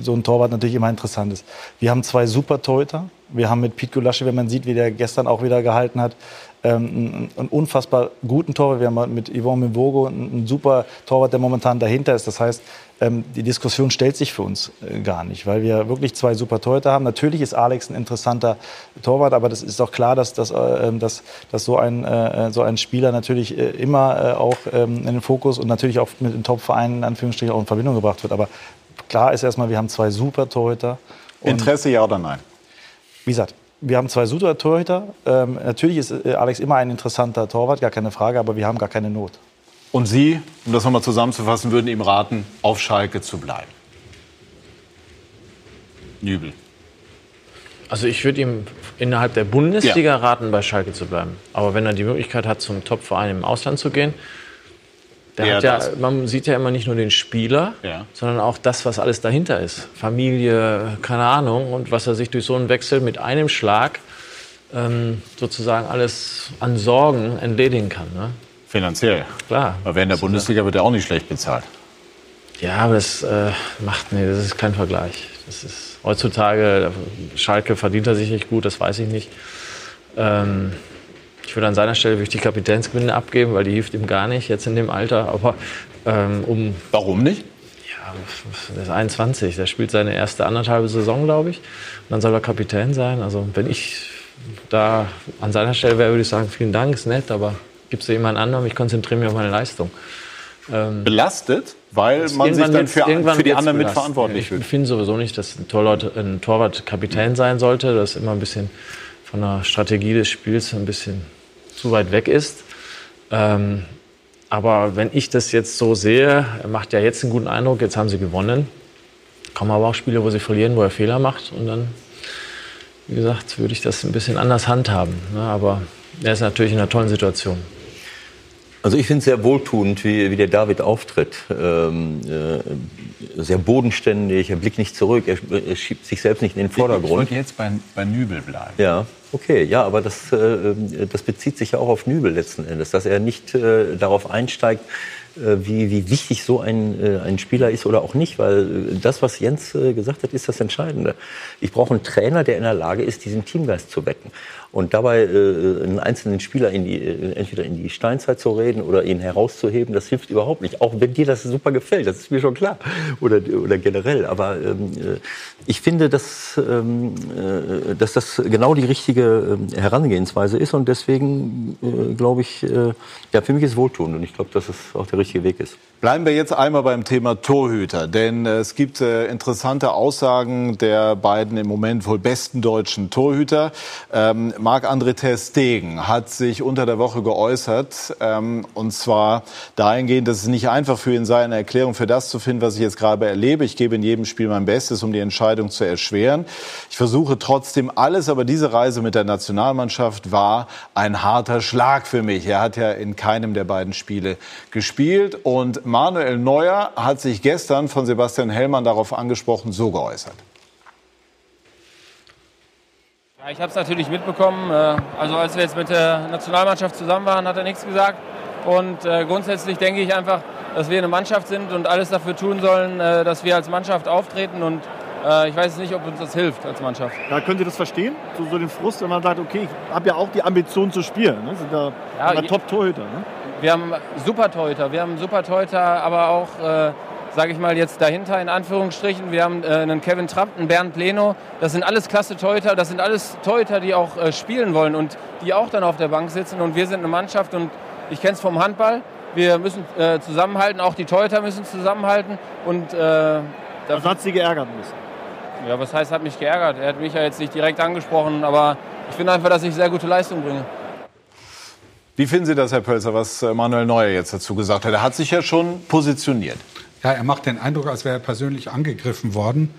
so ein Torwart natürlich immer interessant ist. Wir haben zwei super Torhüter wir haben mit Pete Gulaschi, wenn man sieht, wie der gestern auch wieder gehalten hat, ähm, einen unfassbar guten Torwart. Wir haben mit Yvonne Mvogo einen super Torwart, der momentan dahinter ist. Das heißt, ähm, die Diskussion stellt sich für uns äh, gar nicht, weil wir wirklich zwei super Torhüter haben. Natürlich ist Alex ein interessanter Torwart, aber das ist auch klar, dass, dass, äh, ähm, dass, dass so, ein, äh, so ein Spieler natürlich immer auch in den Fokus und natürlich auch mit den Top-Vereinen in Anführungsstrichen auch in Verbindung gebracht wird. Aber klar ist erstmal, wir haben zwei super Torhüter. Interesse ja oder nein? Wie gesagt, wir haben zwei super Torhüter. Ähm, natürlich ist äh, Alex immer ein interessanter Torwart, gar keine Frage, aber wir haben gar keine Not. Und Sie, um das nochmal zusammenzufassen, würden ihm raten, auf Schalke zu bleiben? Nübel. Also ich würde ihm innerhalb der Bundesliga ja. raten, bei Schalke zu bleiben. Aber wenn er die Möglichkeit hat, zum Topverein im Ausland zu gehen, der hat ja, man sieht ja immer nicht nur den Spieler, ja. sondern auch das, was alles dahinter ist. Familie, keine Ahnung, und was er sich durch so einen Wechsel mit einem Schlag ähm, sozusagen alles an Sorgen entledigen kann. Ne? Finanziell. Klar. Aber wer in der Bundesliga wird er auch nicht schlecht bezahlt. Ja, aber das äh, macht, nee, das ist kein Vergleich. Das ist heutzutage, Schalke verdient er sich nicht gut, das weiß ich nicht. Ähm, ich würde an seiner Stelle würde ich die Kapitänsbinde abgeben, weil die hilft ihm gar nicht jetzt in dem Alter. Aber ähm, um Warum nicht? Ja, der ist 21, der spielt seine erste anderthalbe Saison, glaube ich. Und dann soll er Kapitän sein. Also wenn ich da an seiner Stelle wäre, würde ich sagen, vielen Dank, ist nett, aber gibt es da jemand anderen? Ich konzentriere mich auf meine Leistung. Ähm, Belastet, weil man sich dann für, für die anderen mitverantwortlich fühlt. Ich finde sowieso nicht, dass ein Torwart, ein Torwart Kapitän sein sollte. Das ist immer ein bisschen von der Strategie des Spiels ein bisschen zu weit weg ist. Ähm, aber wenn ich das jetzt so sehe, er macht ja jetzt einen guten Eindruck, jetzt haben sie gewonnen. Kommen aber auch Spiele, wo sie verlieren, wo er Fehler macht. Und dann, wie gesagt, würde ich das ein bisschen anders handhaben. Ne? Aber er ist natürlich in einer tollen Situation. Also ich finde es sehr wohltuend, wie, wie der David auftritt. Ähm, äh, sehr bodenständig, er blickt nicht zurück, er, er, schiebt sich selbst nicht in den Vordergrund. Ich wollte jetzt bei, bei Nübel bleiben. Ja, okay, ja, aber das, äh, das bezieht sich ja auch auf Nübel letzten Endes, dass er nicht äh, darauf einsteigt, äh, wie, wie wichtig so ein, äh, ein Spieler ist oder auch nicht, weil äh, das, was Jens gesagt hat, ist das Entscheidende. Ich brauche einen Trainer, der in der Lage ist, diesen Teamgeist zu wecken. Und dabei äh, einen einzelnen Spieler in die, äh, entweder in die Steinzeit zu reden oder ihn herauszuheben, das hilft überhaupt nicht. Auch wenn dir das super gefällt, das ist mir schon klar. Oder, oder generell. Aber ähm, äh, ich finde, dass, ähm, äh, dass das genau die richtige äh, Herangehensweise ist. Und deswegen äh, glaube ich, äh, ja, für mich ist es wohltuend. Und ich glaube, dass es auch der richtige Weg ist. Bleiben wir jetzt einmal beim Thema Torhüter, denn äh, es gibt äh, interessante Aussagen der beiden im Moment wohl besten deutschen Torhüter. Ähm, Marc-André Ter Stegen hat sich unter der Woche geäußert, ähm, und zwar dahingehend, dass es nicht einfach für ihn sei, eine Erklärung für das zu finden, was ich jetzt gerade erlebe. Ich gebe in jedem Spiel mein Bestes, um die Entscheidung zu erschweren. Ich versuche trotzdem alles, aber diese Reise mit der Nationalmannschaft war ein harter Schlag für mich. Er hat ja in keinem der beiden Spiele gespielt und Manuel Neuer hat sich gestern von Sebastian Hellmann darauf angesprochen, so geäußert. Ja, ich habe es natürlich mitbekommen. Äh, also als wir jetzt mit der Nationalmannschaft zusammen waren, hat er nichts gesagt. Und äh, grundsätzlich denke ich einfach, dass wir eine Mannschaft sind und alles dafür tun sollen, äh, dass wir als Mannschaft auftreten. Und ich weiß nicht, ob uns das hilft als Mannschaft. Ja, könnt ihr das verstehen? So, so den Frust, wenn man sagt, okay, ich habe ja auch die Ambition zu spielen. Ne? Sind da ja, Top-Torhüter. Ne? Wir haben super Torhüter, wir haben super Torhüter, aber auch, äh, sage ich mal jetzt dahinter in Anführungsstrichen, wir haben äh, einen Kevin Trapp, einen Bernd Leno, das sind alles klasse Torhüter, das sind alles Torhüter, die auch äh, spielen wollen und die auch dann auf der Bank sitzen und wir sind eine Mannschaft und ich kenne es vom Handball, wir müssen äh, zusammenhalten, auch die Torhüter müssen zusammenhalten und äh, was hat Sie geärgert müssen? Ja, was heißt, hat mich geärgert? Er hat mich ja jetzt nicht direkt angesprochen, aber ich finde einfach, dass ich sehr gute Leistung bringe. Wie finden Sie das, Herr Pölzer, was äh, Manuel Neuer jetzt dazu gesagt hat? Er hat sich ja schon positioniert. Ja, er macht den Eindruck, als wäre er persönlich angegriffen worden.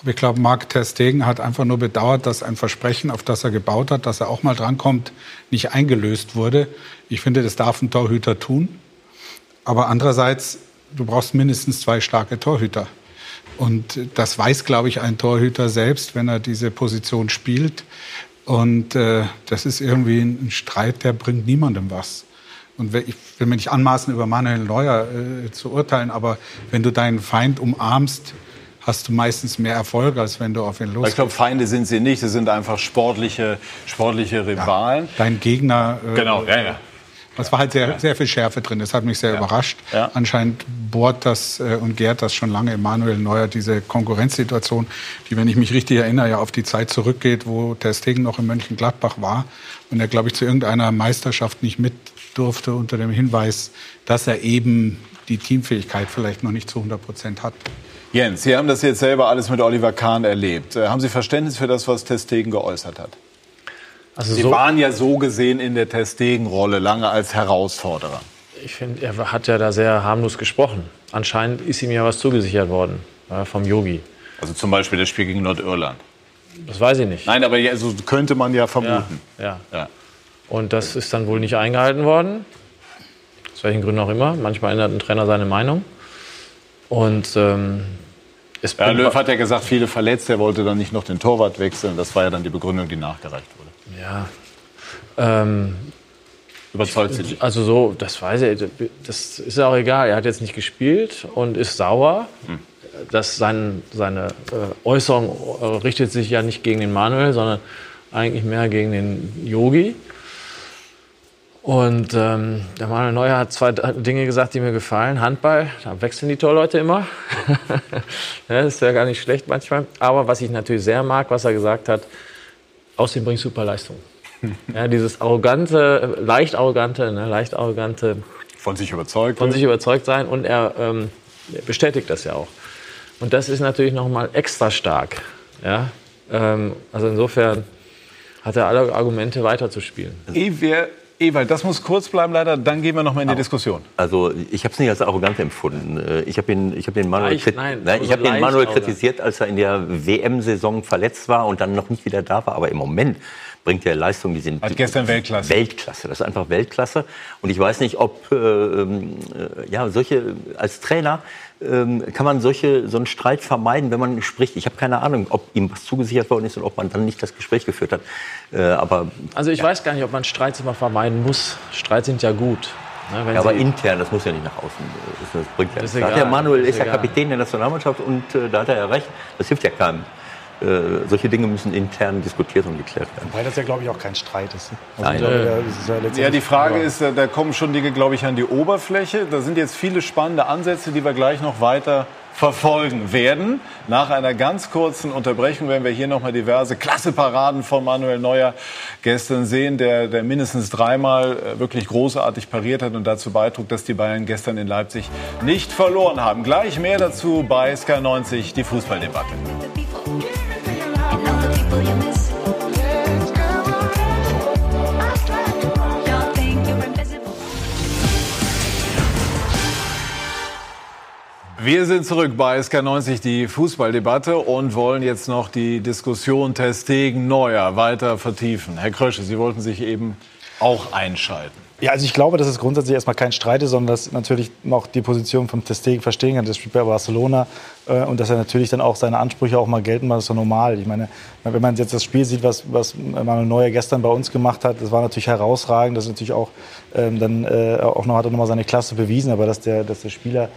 Aber ich glaube, Marc Ter Stegen hat einfach nur bedauert, dass ein Versprechen, auf das er gebaut hat, dass er auch mal drankommt, nicht eingelöst wurde. Ich finde, das darf ein Torhüter tun. Aber andererseits, du brauchst mindestens zwei starke Torhüter. Und das weiß, glaube ich, ein Torhüter selbst, wenn er diese Position spielt. Und äh, das ist irgendwie ein Streit, der bringt niemandem was. Und ich will mir nicht anmaßen, über Manuel Neuer äh, zu urteilen, aber wenn du deinen Feind umarmst, hast du meistens mehr Erfolg, als wenn du auf ihn losgehst. Ich glaube, Feinde sind sie nicht. Sie sind einfach sportliche, sportliche Rivalen. Ja, dein Gegner. Äh, genau, ja, ja. Es war halt sehr, sehr viel Schärfe drin. Das hat mich sehr ja. überrascht. Ja. Anscheinend bohrt das äh, und gärt das schon lange Emanuel Neuer, diese Konkurrenzsituation, die, wenn ich mich richtig erinnere, ja auf die Zeit zurückgeht, wo der Stegen noch in Mönchengladbach war und er, glaube ich, zu irgendeiner Meisterschaft nicht mit durfte unter dem Hinweis, dass er eben die Teamfähigkeit vielleicht noch nicht zu 100 Prozent hat. Jens, Sie haben das jetzt selber alles mit Oliver Kahn erlebt. Äh, haben Sie Verständnis für das, was Testegen geäußert hat? Also Sie so waren ja so gesehen in der Testegen-Rolle lange als Herausforderer. Ich finde, er hat ja da sehr harmlos gesprochen. Anscheinend ist ihm ja was zugesichert worden äh, vom Yogi. Also zum Beispiel das Spiel gegen Nordirland. Das weiß ich nicht. Nein, aber ja, so könnte man ja vermuten. Ja, ja. ja. Und das ist dann wohl nicht eingehalten worden. Aus welchen Gründen auch immer. Manchmal ändert ein Trainer seine Meinung. Und ähm, ja, Löw hat ja gesagt, viele verletzt. Er wollte dann nicht noch den Torwart wechseln. Das war ja dann die Begründung, die nachgereicht wurde. Ja. Ähm, Überzeugt Sie nicht? Also so, das weiß er. Das ist ja auch egal. Er hat jetzt nicht gespielt und ist sauer. Hm. Das sein, seine äh, Äußerung äh, richtet sich ja nicht gegen den Manuel, sondern eigentlich mehr gegen den Yogi. Und ähm, der Manuel Neuer hat zwei Dinge gesagt, die mir gefallen. Handball, da wechseln die Torleute immer. das ist ja gar nicht schlecht manchmal. Aber was ich natürlich sehr mag, was er gesagt hat, aus dem bringt super Leistung. Ja, dieses arrogante, leicht arrogante, ne, leicht arrogante. Von sich überzeugt. Von sich überzeugt sein und er ähm, bestätigt das ja auch. Und das ist natürlich nochmal extra stark. Ja? Ähm, also insofern hat er alle Argumente weiterzuspielen. Ehe wir Ewald, das muss kurz bleiben leider, dann gehen wir noch mal in die Diskussion. Also ich habe es nicht als arrogant empfunden. Äh, ich habe ich hab den Manuel, leicht, nein, nein, ich hab den Manuel kritisiert, als er in der WM-Saison verletzt war und dann noch nicht wieder da war. Aber im Moment bringt er Leistungen, die sind Hat gestern Weltklasse. Weltklasse, das ist einfach Weltklasse. Und ich weiß nicht, ob äh, ähm, äh, ja solche als Trainer ähm, kann man solche, so einen Streit vermeiden, wenn man spricht. Ich habe keine Ahnung, ob ihm was zugesichert worden ist und ob man dann nicht das Gespräch geführt hat. Äh, aber, also ich ja. weiß gar nicht, ob man Streits immer vermeiden muss. Streits sind ja gut. Ne, ja, aber intern, das muss ja nicht nach außen. Das, das bringt ja. Da hat der Manuel ist, ist ja Kapitän der Nationalmannschaft und äh, da hat er ja recht. Das hilft ja keinem. Äh, solche Dinge müssen intern diskutiert und geklärt werden. Weil das ja, glaube ich, auch kein Streit ist. Also Nein. Glaube, ja, ja, die Frage ist, äh, da kommen schon Dinge, glaube ich, an die Oberfläche. Da sind jetzt viele spannende Ansätze, die wir gleich noch weiter verfolgen werden. Nach einer ganz kurzen Unterbrechung werden wir hier noch mal diverse Klasseparaden von Manuel Neuer gestern sehen, der, der mindestens dreimal äh, wirklich großartig pariert hat und dazu beitrug, dass die Bayern gestern in Leipzig nicht verloren haben. Gleich mehr dazu bei SK90, die Fußballdebatte. Wir sind zurück bei SK90, die Fußballdebatte, und wollen jetzt noch die Diskussion Testegen Neuer weiter vertiefen. Herr Krösche, Sie wollten sich eben auch einschalten. Ja, also ich glaube, dass es grundsätzlich erstmal kein Streit ist, sondern dass natürlich noch die Position vom Testegen verstehen kann. Das spielt bei Barcelona äh, und dass er natürlich dann auch seine Ansprüche auch mal gelten, das ist so normal. Ich meine, wenn man jetzt das Spiel sieht, was, was Manuel Neuer gestern bei uns gemacht hat, das war natürlich herausragend. Das ist natürlich auch ähm, dann äh, auch noch hat er noch mal seine Klasse bewiesen, aber dass der, dass der Spieler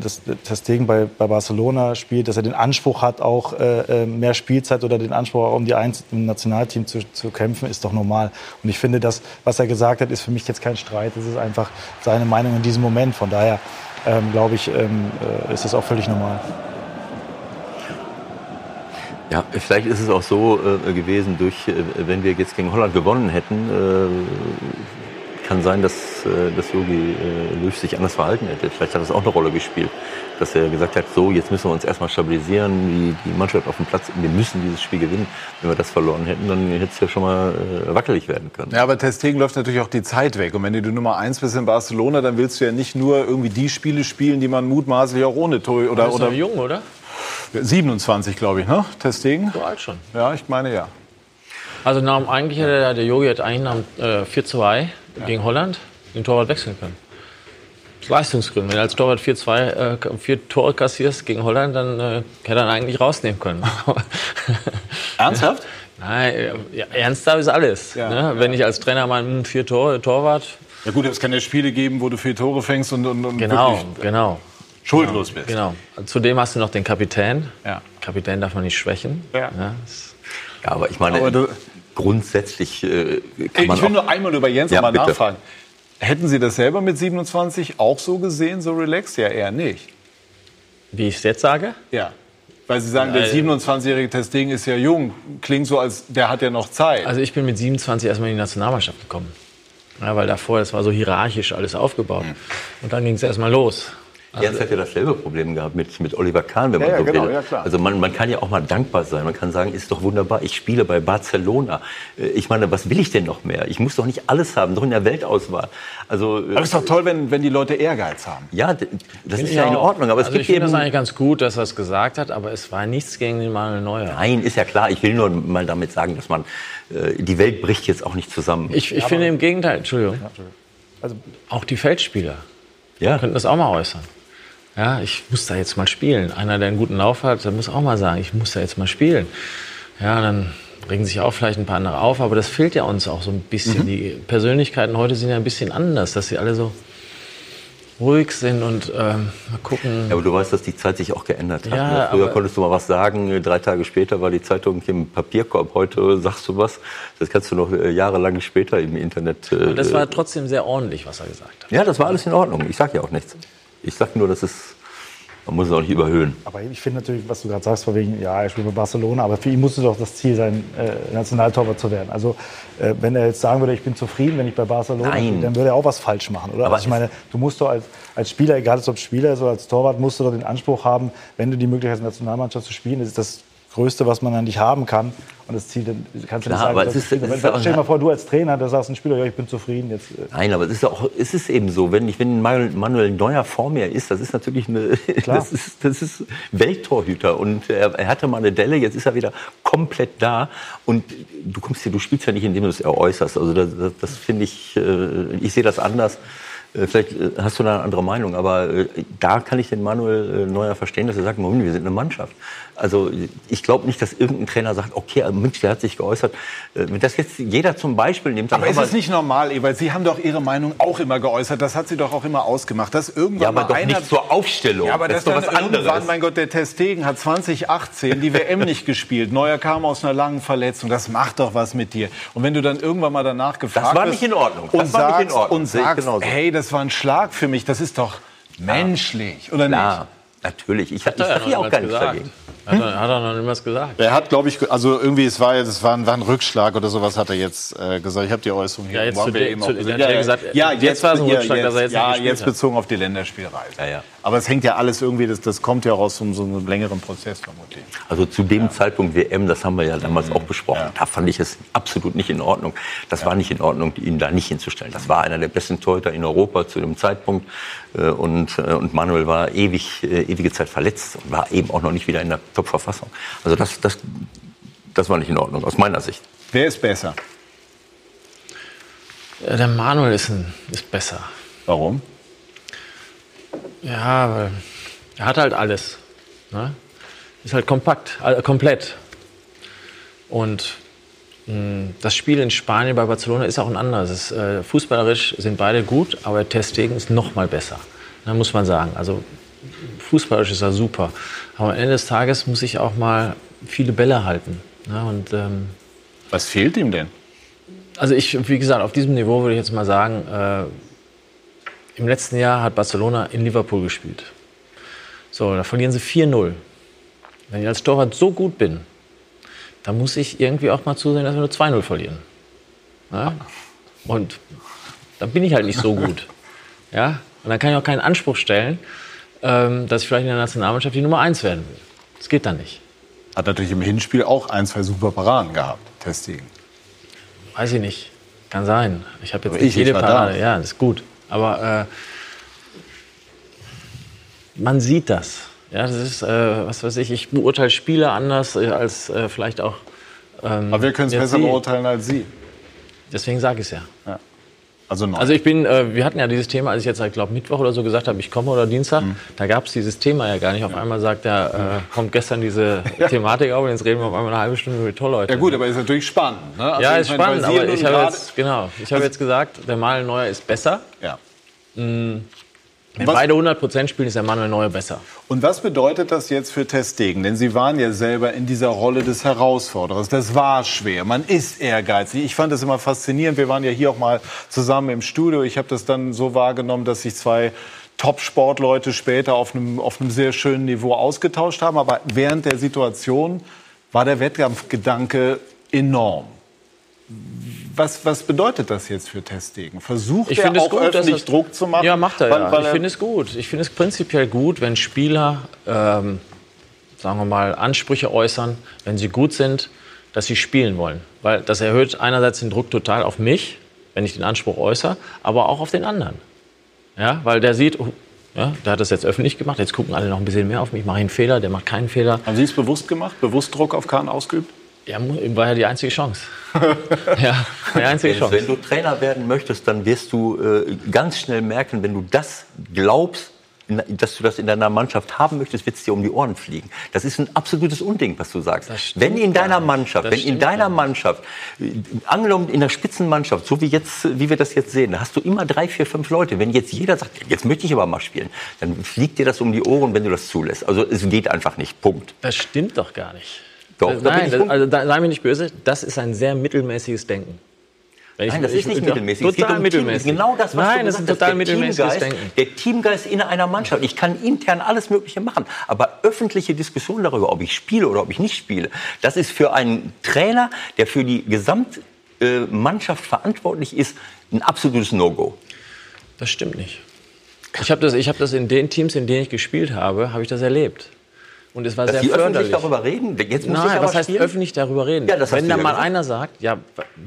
das, das Ding bei, bei Barcelona spielt, dass er den Anspruch hat, auch äh, äh, mehr Spielzeit oder den Anspruch, auch um die Eins im Nationalteam zu, zu kämpfen, ist doch normal. Und ich finde, das, was er gesagt hat, ist für mich jetzt kein Streit. Das ist einfach seine Meinung in diesem Moment. Von daher ähm, glaube ich, ähm, äh, ist das auch völlig normal. Ja, vielleicht ist es auch so äh, gewesen, durch, äh, wenn wir jetzt gegen Holland gewonnen hätten, kann sein, dass, äh, dass Yogi äh, Löw sich anders verhalten hätte. Vielleicht hat das auch eine Rolle gespielt, dass er gesagt hat, so, jetzt müssen wir uns erstmal stabilisieren, wie die Mannschaft auf dem Platz, wir müssen dieses Spiel gewinnen. Wenn wir das verloren hätten, dann hätte es ja schon mal äh, wackelig werden können. Ja, aber Testegen läuft natürlich auch die Zeit weg. Und wenn du Nummer eins bist in Barcelona, dann willst du ja nicht nur irgendwie die Spiele spielen, die man mutmaßlich auch ohne Tor oder, oder jung, oder? 27, glaube ich, ne? Testegen? So alt schon. Ja, ich meine ja. Also nach, dem- eigentlich hätte der, der Yogi hat eigentlich nach dem äh, 4-2 gegen Holland den Torwart wechseln können. Das ist Leistungsgründe. Wenn du als Torwart 4-2 äh, vier Tore kassierst gegen Holland, dann äh, hätte er eigentlich rausnehmen können. Ernsthaft? Nein, ja, ernsthaft ist alles. Ja, ne? ja. Wenn ich als Trainer meine, hm, vier Tore, Torwart, Ja gut, es kann ja Spiele geben, wo du vier Tore fängst und, und, und genau, wirklich genau. schuldlos bist. Genau. Zudem hast du noch den Kapitän. Ja. Kapitän darf man nicht schwächen. Ja. das- Ja, aber ich meine, Aber du- grundsätzlich äh, kann man Ich will auch, nur einmal über Jens Ja, mal bitte. nachfragen. Hätten Sie das selber mit 27 auch so gesehen, so relaxed? Ja, eher nicht. Wie ich es jetzt sage? Ja. Weil Sie sagen, der Äh, 27-jährige Testegen ist ja jung. Klingt so, als der hat ja noch Zeit. Also ich bin mit 27 erstmal in die Nationalmannschaft gekommen. Ja, weil davor, das war so hierarchisch alles aufgebaut. Hm. Und dann ging es erstmal los. Jens hat ja dasselbe Problem gehabt mit, mit Oliver Kahn, wenn man Ja, ja, so genau, will. ja, klar. Also man, man kann ja auch mal dankbar sein. Man kann sagen, ist doch wunderbar, ich spiele bei Barcelona. Äh, Ich meine, was will ich denn noch mehr? Ich muss doch nicht alles haben, doch in der Weltauswahl. Also, äh, aber es ist doch toll, wenn, wenn die Leute Ehrgeiz haben. ja, das ist Ich ja in. Ordnung. Aber es also ich gibt finde das eben... eigentlich ganz gut, dass er es gesagt hat, aber es war nichts gegen den Manuel Neuer. Nein, ist ja klar. Ich will nur mal damit sagen, dass man... äh, Die Welt bricht jetzt auch nicht zusammen. Ich, ich finde im Gegenteil, Entschuldigung, Also, auch die Feldspieler ja. könnten das auch mal äußern. Ja, ich muss da jetzt mal spielen. Einer, der einen guten Lauf hat, der muss auch mal sagen, ich muss da jetzt mal spielen. Ja, dann regen sich auch vielleicht ein paar andere auf, aber das fehlt ja uns auch so ein Mhm. bisschen. Die Persönlichkeiten heute sind ja ein bisschen anders, dass sie alle so ruhig sind und ähm, mal gucken. Ja, aber du weißt, dass die Zeit sich auch geändert hat. Ja, ne? Früher aber- konntest du mal was sagen, drei Tage später war die Zeitung im Papierkorb. Heute sagst du was, das kannst du noch äh, jahrelang später im Internet. äh, das war trotzdem sehr ordentlich, was er gesagt hat. ja, das war alles in Ordnung. Ich sag ja auch nichts. Ich sag nur, dass es, man muss es auch nicht überhöhen. aber ich finde natürlich, was du gerade sagst, von wegen, ja, er spielt bei Barcelona, aber für ihn musste doch das Ziel sein, äh, Nationaltorwart zu werden. Also, äh, wenn er jetzt sagen würde, ich bin zufrieden, wenn ich bei Barcelona spiele, dann würde er auch was falsch machen, oder? Aber also ich meine, du musst doch als, als Spieler, egal ob Spieler ist oder als Torwart, musst du doch den Anspruch haben, wenn du die Möglichkeit hast, Nationalmannschaft zu spielen, das ist das Größte, was man an dich haben kann. Und das Ziel, dann kannst du Klar, nicht sagen, es ist- es ist Wenn- Stell dir mal vor, du als Trainer, da sagst ein Spieler, ja, ich bin zufrieden, jetzt äh, Nein, aber es ist auch, es ist eben so, wenn ich, wenn Manuel, Neuer vor mir ist, das ist natürlich eine, Klar. das ist, das ist Welttorhüter und er, er hatte mal eine Delle, jetzt ist er wieder komplett da und du kommst hier, du spielst ja nicht, indem du es äußerst. Also das, das, das finde ich, äh, ich sehe das anders. Äh, Vielleicht hast du da eine andere Meinung, aber da kann ich den Manuel Neuer verstehen, dass er sagt, Moment, wir sind eine Mannschaft. Also ich glaube nicht, dass irgendein Trainer sagt, okay, Mensch, der hat sich geäußert. Äh, Wenn das jetzt jeder zum Beispiel nimmt, Aber ist es nicht normal, Ewald? Sie haben doch Ihre Meinung auch immer geäußert. Das hat Sie doch auch immer ausgemacht. Dass irgendwann Ja, aber mal doch einer nicht zur Aufstellung. Ja, aber das, ist doch was anderes. mein Gott, der Testegen hat 2018 die WM nicht gespielt. Neuer kam aus einer langen Verletzung. Das macht doch was mit dir. Und wenn du dann irgendwann mal danach gefragt war wirst nicht in Ordnung. Das und war nicht sagst, in Ordnung. und ich sagst hey, das war ein Schlag für mich, das ist doch menschlich, oder Klar, natürlich. Ich, ich er sage ja auch gar nichts nichts gesagt. dagegen. Hat er, hat er noch nicht was gesagt. Er hat, glaube ich, also irgendwie, es war, es war, ein, war ein Rückschlag oder sowas, hat er jetzt äh, gesagt. Ich habe die Äußerung hier. Ja, jetzt zu eben zu- auch hat ja gesagt, ja, jetzt jetzt war es ein ja, Rückschlag, dass er jetzt Ja, jetzt hat. bezogen auf die Länderspielreise. Ja, ja. Aber es hängt ja alles irgendwie, das, das kommt ja auch aus so, so einem längeren Prozess vermutlich. Also zu dem Zeitpunkt WM, das haben wir ja damals auch besprochen, Ja. da fand ich es absolut nicht in Ordnung. Das war nicht in Ordnung, ihn da nicht hinzustellen. Das war einer der besten Torhüter in Europa zu dem Zeitpunkt. Äh, Und, äh, und Manuel war ewig, äh, ewige Zeit verletzt und war eben auch noch nicht wieder in der Top-Verfassung. Also das, das, das war nicht in Ordnung, aus meiner Sicht. Wer ist besser? Ja, Der Manuel ist, ein, ist besser. Warum? Ja, er hat halt alles. Ne? Ist halt kompakt, äh, komplett. Und mh, das Spiel in Spanien bei Barcelona ist auch ein anderes. Es, äh, fußballerisch sind beide gut, aber Testegen ist noch mal besser. Da muss man sagen. Also fußballerisch ist er super. Aber am Ende des Tages muss ich auch mal viele Bälle halten. Ne? Und ähm, Was fehlt ihm denn? also ich, wie gesagt, auf diesem Niveau würde ich jetzt mal sagen, äh, im letzten Jahr hat Barcelona in Liverpool gespielt. So, da verlieren sie 4-0. Wenn ich als Torwart so gut bin, dann muss ich irgendwie auch mal zusehen, dass wir nur 2-0 verlieren. Ja? Und dann bin ich halt nicht so gut. Ja? Und dann kann ich auch keinen Anspruch stellen, ähm, dass ich vielleicht in der Nationalmannschaft die Nummer 1 werden will. Das geht dann nicht. Hat natürlich im Hinspiel auch ein, zwei super Paraden gehabt, Testegen. Weiß ich nicht. Kann sein. Ich habe jetzt ich- jede Parade. da. Ja, das ist gut. Aber äh, man sieht das. Ja, das ist, äh, was weiß ich, ich beurteile Spieler anders äh, als äh, vielleicht auch. Ähm, Aber wir können es besser Sie. beurteilen als Sie. Deswegen sage ich es ja. Also neu. Also ich bin, äh, wir hatten ja dieses Thema, als ich jetzt, ich glaube Mittwoch oder so gesagt habe, ich komme oder Dienstag, Mhm. da gab es dieses Thema ja gar nicht. Auf einmal sagt er, äh, kommt gestern diese Thematik auf und jetzt reden wir auf einmal eine halbe Stunde über Torleute. ja gut, aber ist natürlich spannend. Ne? Also ja, ist meine, spannend, aber ich habe jetzt, genau, ich habe jetzt gesagt, der Manuel Neuer ist besser. Ja. Wenn Was- beide 100% spielen, ist der Manuel Neuer besser. Und was bedeutet das jetzt für Testegen? Denn Sie waren ja selber in dieser Rolle des Herausforderers. Das war schwer. Man ist ehrgeizig. Ich fand das immer faszinierend. Wir waren ja hier auch mal zusammen im Studio. Ich habe das dann so wahrgenommen, dass sich zwei Top-Sportleute später auf einem, auf einem sehr schönen Niveau ausgetauscht haben. Aber während der Situation war der Wettkampfgedanke enorm. Was, was bedeutet das jetzt für Testegen? Versucht Ich er auch gut, öffentlich Druck zu machen? Ja, macht er Weil- ja. weil ich finde es gut. Ich finde es prinzipiell gut, wenn Spieler, ähm, sagen wir mal, Ansprüche äußern, wenn sie gut sind, dass sie spielen wollen. Weil das erhöht einerseits den Druck total auf mich, wenn ich den Anspruch äußere, aber auch auf den anderen. Ja, weil der sieht, oh, ja, der hat das jetzt öffentlich gemacht, jetzt gucken alle noch ein bisschen mehr auf mich, ich mache einen Fehler, der macht keinen Fehler. Haben Sie es bewusst gemacht? Bewusst Druck auf Kahn ausgeübt? Ja, war ja die einzige Chance. ja, die einzige Wenn, wenn Chance. du Trainer werden möchtest, dann wirst du äh, ganz schnell merken, wenn du das glaubst, in, dass du das in deiner Mannschaft haben möchtest, wird es dir um die Ohren fliegen. Das ist ein absolutes Unding, was du sagst. Wenn in deiner. Mannschaft, Das wenn in deiner. Mannschaft, äh, angenommen in der Spitzenmannschaft, so wie jetzt, wie wir das jetzt sehen, da hast du immer drei, vier, fünf Leute. Wenn jetzt jeder sagt, jetzt möchte ich aber mal spielen, dann fliegt dir das um die Ohren, wenn du das zulässt. Also es geht einfach nicht. Punkt. Das stimmt doch gar nicht. Doch, das, da nein, ich das, also da, sei mir nicht böse, das ist ein sehr mittelmäßiges Denken. Nein, das ist nicht mittelmäßig. Es geht Total um mittelmäßig. Team. Genau das, was Nein, du das ist ein gesagt hast. total Der mittelmäßiges Teamgeist, Denken. Der Teamgeist in einer Mannschaft. Ich kann intern alles Mögliche machen. Aber öffentliche Diskussion darüber, ob ich spiele oder ob ich nicht spiele, das ist für einen Trainer, der für die Gesamtmannschaft verantwortlich ist, ein absolutes No-Go. Das stimmt nicht. Ich habe das, ich hab das in den Teams, in denen ich gespielt habe, habe ich das erlebt. Und es war Dass sehr die öffentlich förderlich. darüber reden, jetzt muss ich Nein, aber was heißt spielen. öffentlich darüber reden? Ja, das wenn dann ja mal gesagt. einer sagt, ja,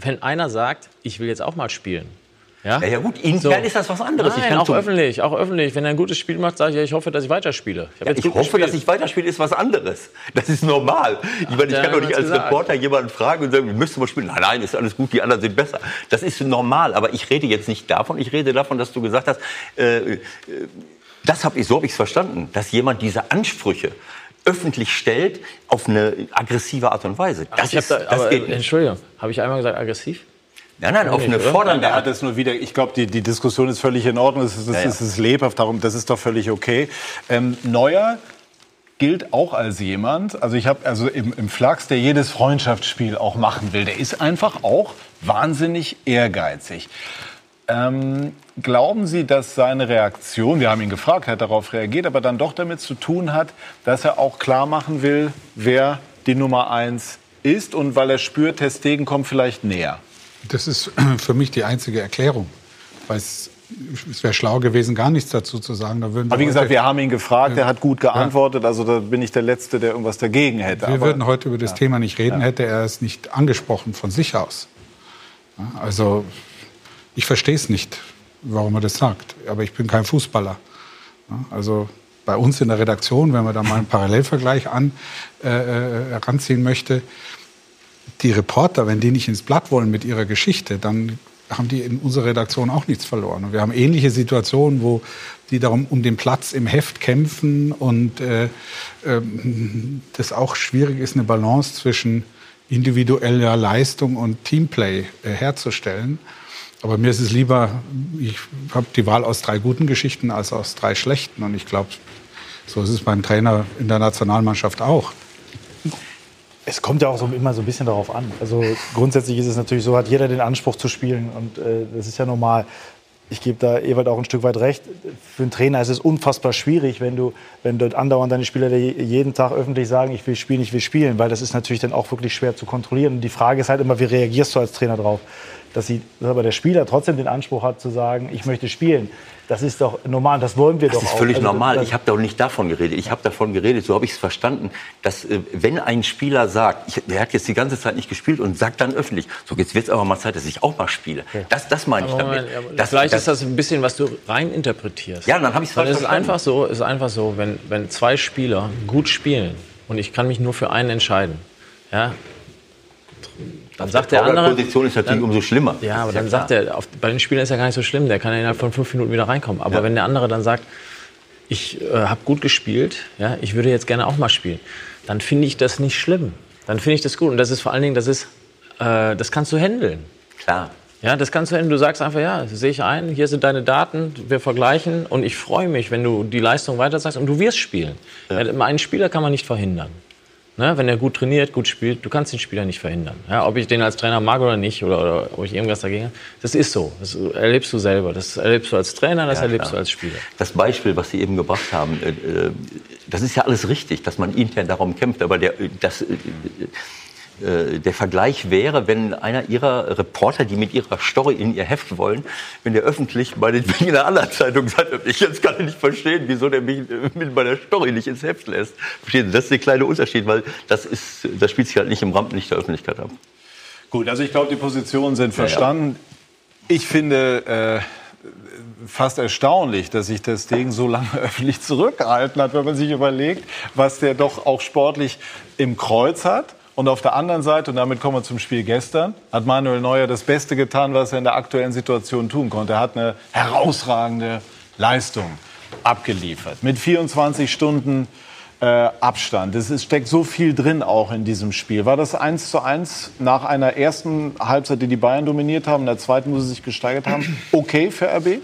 wenn einer sagt, ich will jetzt auch mal spielen. Ja, Ja, ja gut, intern ist das was anderes. Nein, kann auch zum- öffentlich, auch öffentlich. Wenn er ein gutes Spiel macht, sage ich, ja, ich hoffe, dass ich weiterspiele. Ich, Ja, ich hoffe, gespielt. dass ich weiterspiele, ist was anderes. Das ist normal. Ich meine, ich kann doch nicht als gesagt. Reporter jemanden fragen und sagen, wir müssen mal spielen. Nein, nein, ist alles gut, die anderen sind besser. Das ist normal. Aber ich rede jetzt nicht davon. Ich rede davon, dass du gesagt hast, äh, äh, das habe ich, so habe ich es verstanden, dass jemand diese Ansprüche öffentlich stellt auf eine aggressive Art und Weise. Das, hab ist, da, das aber, geht nicht. Entschuldigung, habe ich einmal gesagt aggressiv? Nein, nein, auf eine fordernde Art. es nur wieder. Ich glaube, die, die Diskussion ist völlig in Ordnung. Es ist, es Ja, ja. ist, es ist lebhaft, darum, das ist doch völlig okay. Ähm, Neuer gilt auch als jemand, also ich habe also im, im Flachs, der jedes Freundschaftsspiel auch machen will. Der ist einfach auch wahnsinnig ehrgeizig. Ähm, glauben Sie, dass seine Reaktion, wir haben ihn gefragt, er hat darauf reagiert, aber dann doch damit zu tun hat, dass er auch klar machen will, wer die Nummer eins ist und weil er spürt, Testegen kommt vielleicht näher? Das ist für mich die einzige Erklärung. Weil es, wäre schlau gewesen, gar nichts dazu zu sagen. Aber wie gesagt, wir haben ihn gefragt, er hat gut geantwortet, also da bin ich der Letzte, der irgendwas dagegen hätte. Wir Aber würden heute über das Thema nicht reden, hätte er es nicht angesprochen von sich aus. Ja, Also ich verstehe es nicht, warum er das sagt. Aber ich bin kein Fußballer. Also bei uns in der Redaktion, wenn man da mal einen Parallelvergleich an, äh, äh, heranziehen möchte, die Reporter, wenn die nicht ins Blatt wollen mit ihrer Geschichte, dann haben die in unserer Redaktion auch nichts verloren. Und wir haben ähnliche Situationen, wo die darum um den Platz im Heft kämpfen und äh, ähm, das auch schwierig ist, eine Balance zwischen individueller Leistung und Teamplay äh, herzustellen. Aber mir ist es lieber, ich habe die Wahl aus drei guten Geschichten als aus drei schlechten. Und ich glaube, so ist es beim Trainer in der Nationalmannschaft auch. Es kommt ja auch so immer so ein bisschen darauf an. Also grundsätzlich ist es natürlich so, hat jeder den Anspruch zu spielen und äh, das ist ja normal. Ich gebe da Ewald auch ein Stück weit recht. Für einen Trainer ist es unfassbar schwierig, wenn du, wenn du andauernd deine Spieler jeden Tag öffentlich sagen, ich will spielen, ich will spielen, weil das ist natürlich dann auch wirklich schwer zu kontrollieren. Und die Frage ist halt immer, wie reagierst du als Trainer drauf? Dass, sie, dass aber der Spieler trotzdem den Anspruch hat zu sagen, ich möchte spielen. Das ist doch normal, das wollen wir das doch auch. Das ist völlig also, normal. Ich habe doch nicht davon geredet. Ich habe davon geredet, so habe ich es verstanden, dass äh, wenn ein Spieler sagt, ich, der hat jetzt die ganze Zeit nicht gespielt und sagt dann öffentlich, so jetzt wird es aber mal Zeit, dass ich auch mal spiele. Ja. Das, das meine ich damit. Das, vielleicht das, ist das ein bisschen, was du rein interpretierst. Ja, dann habe ich es falsch es ist einfach so, ist einfach so, wenn, wenn zwei Spieler gut spielen und ich kann mich nur für einen entscheiden, ja, dann sagt der andere. Die Position ist natürlich dann, umso schlimmer. Ja, aber dann sagt er, bei den Spielern ist ja gar nicht so schlimm, der kann ja innerhalb von fünf Minuten wieder reinkommen. Aber ja. wenn der andere dann sagt, ich äh, habe gut gespielt, ja, ich würde jetzt gerne auch mal spielen, dann finde ich das nicht schlimm. Dann finde ich das gut. Und das ist vor allen Dingen, das ist, äh, das kannst du handeln. Klar. Ja, das kannst du, du sagst einfach, ja, sehe ich ein, hier sind deine Daten, wir vergleichen und ich freue mich, wenn du die Leistung weiter sagst und du wirst spielen. Ja. einen Spieler kann man nicht verhindern. Ne, wenn er gut trainiert, gut spielt, du kannst den Spieler nicht verhindern. Ja, ob ich den als Trainer mag oder nicht, oder, oder ob ich irgendwas dagegen habe, das ist so. Das erlebst du selber. Das erlebst du als Trainer, das ja, erlebst klar. du als Spieler. Das Beispiel, was Sie eben gebracht haben, äh, äh, das ist ja alles richtig, dass man intern darum kämpft. Aber der, das, äh, der Vergleich wäre, wenn einer ihrer Reporter, die mit ihrer Story in ihr Heft wollen, wenn der öffentlich meinetwegen in einer anderen Zeitung sagt, ich jetzt kann nicht verstehen, wieso der mich mit meiner Story nicht ins Heft lässt. Verstehen Sie, das ist der kleine Unterschied, weil das, ist, das spielt sich halt nicht im Rampenlicht der Öffentlichkeit ab. Gut, also ich glaube, die Positionen sind verstanden. Ja, ja. Ich finde äh, fast erstaunlich, dass sich das Ding so lange öffentlich zurückgehalten hat, wenn man sich überlegt, was der doch auch sportlich im Kreuz hat. Und auf der anderen Seite, und damit kommen wir zum Spiel gestern, hat Manuel Neuer das Beste getan, was er in der aktuellen Situation tun konnte. Er hat eine herausragende Leistung abgeliefert. Mit 24 Stunden äh, Abstand. Es ist, steckt so viel drin auch in diesem Spiel. War das 1 zu 1 nach einer ersten Halbzeit, die die Bayern dominiert haben, in der zweiten, wo sie sich gesteigert haben, okay für RB?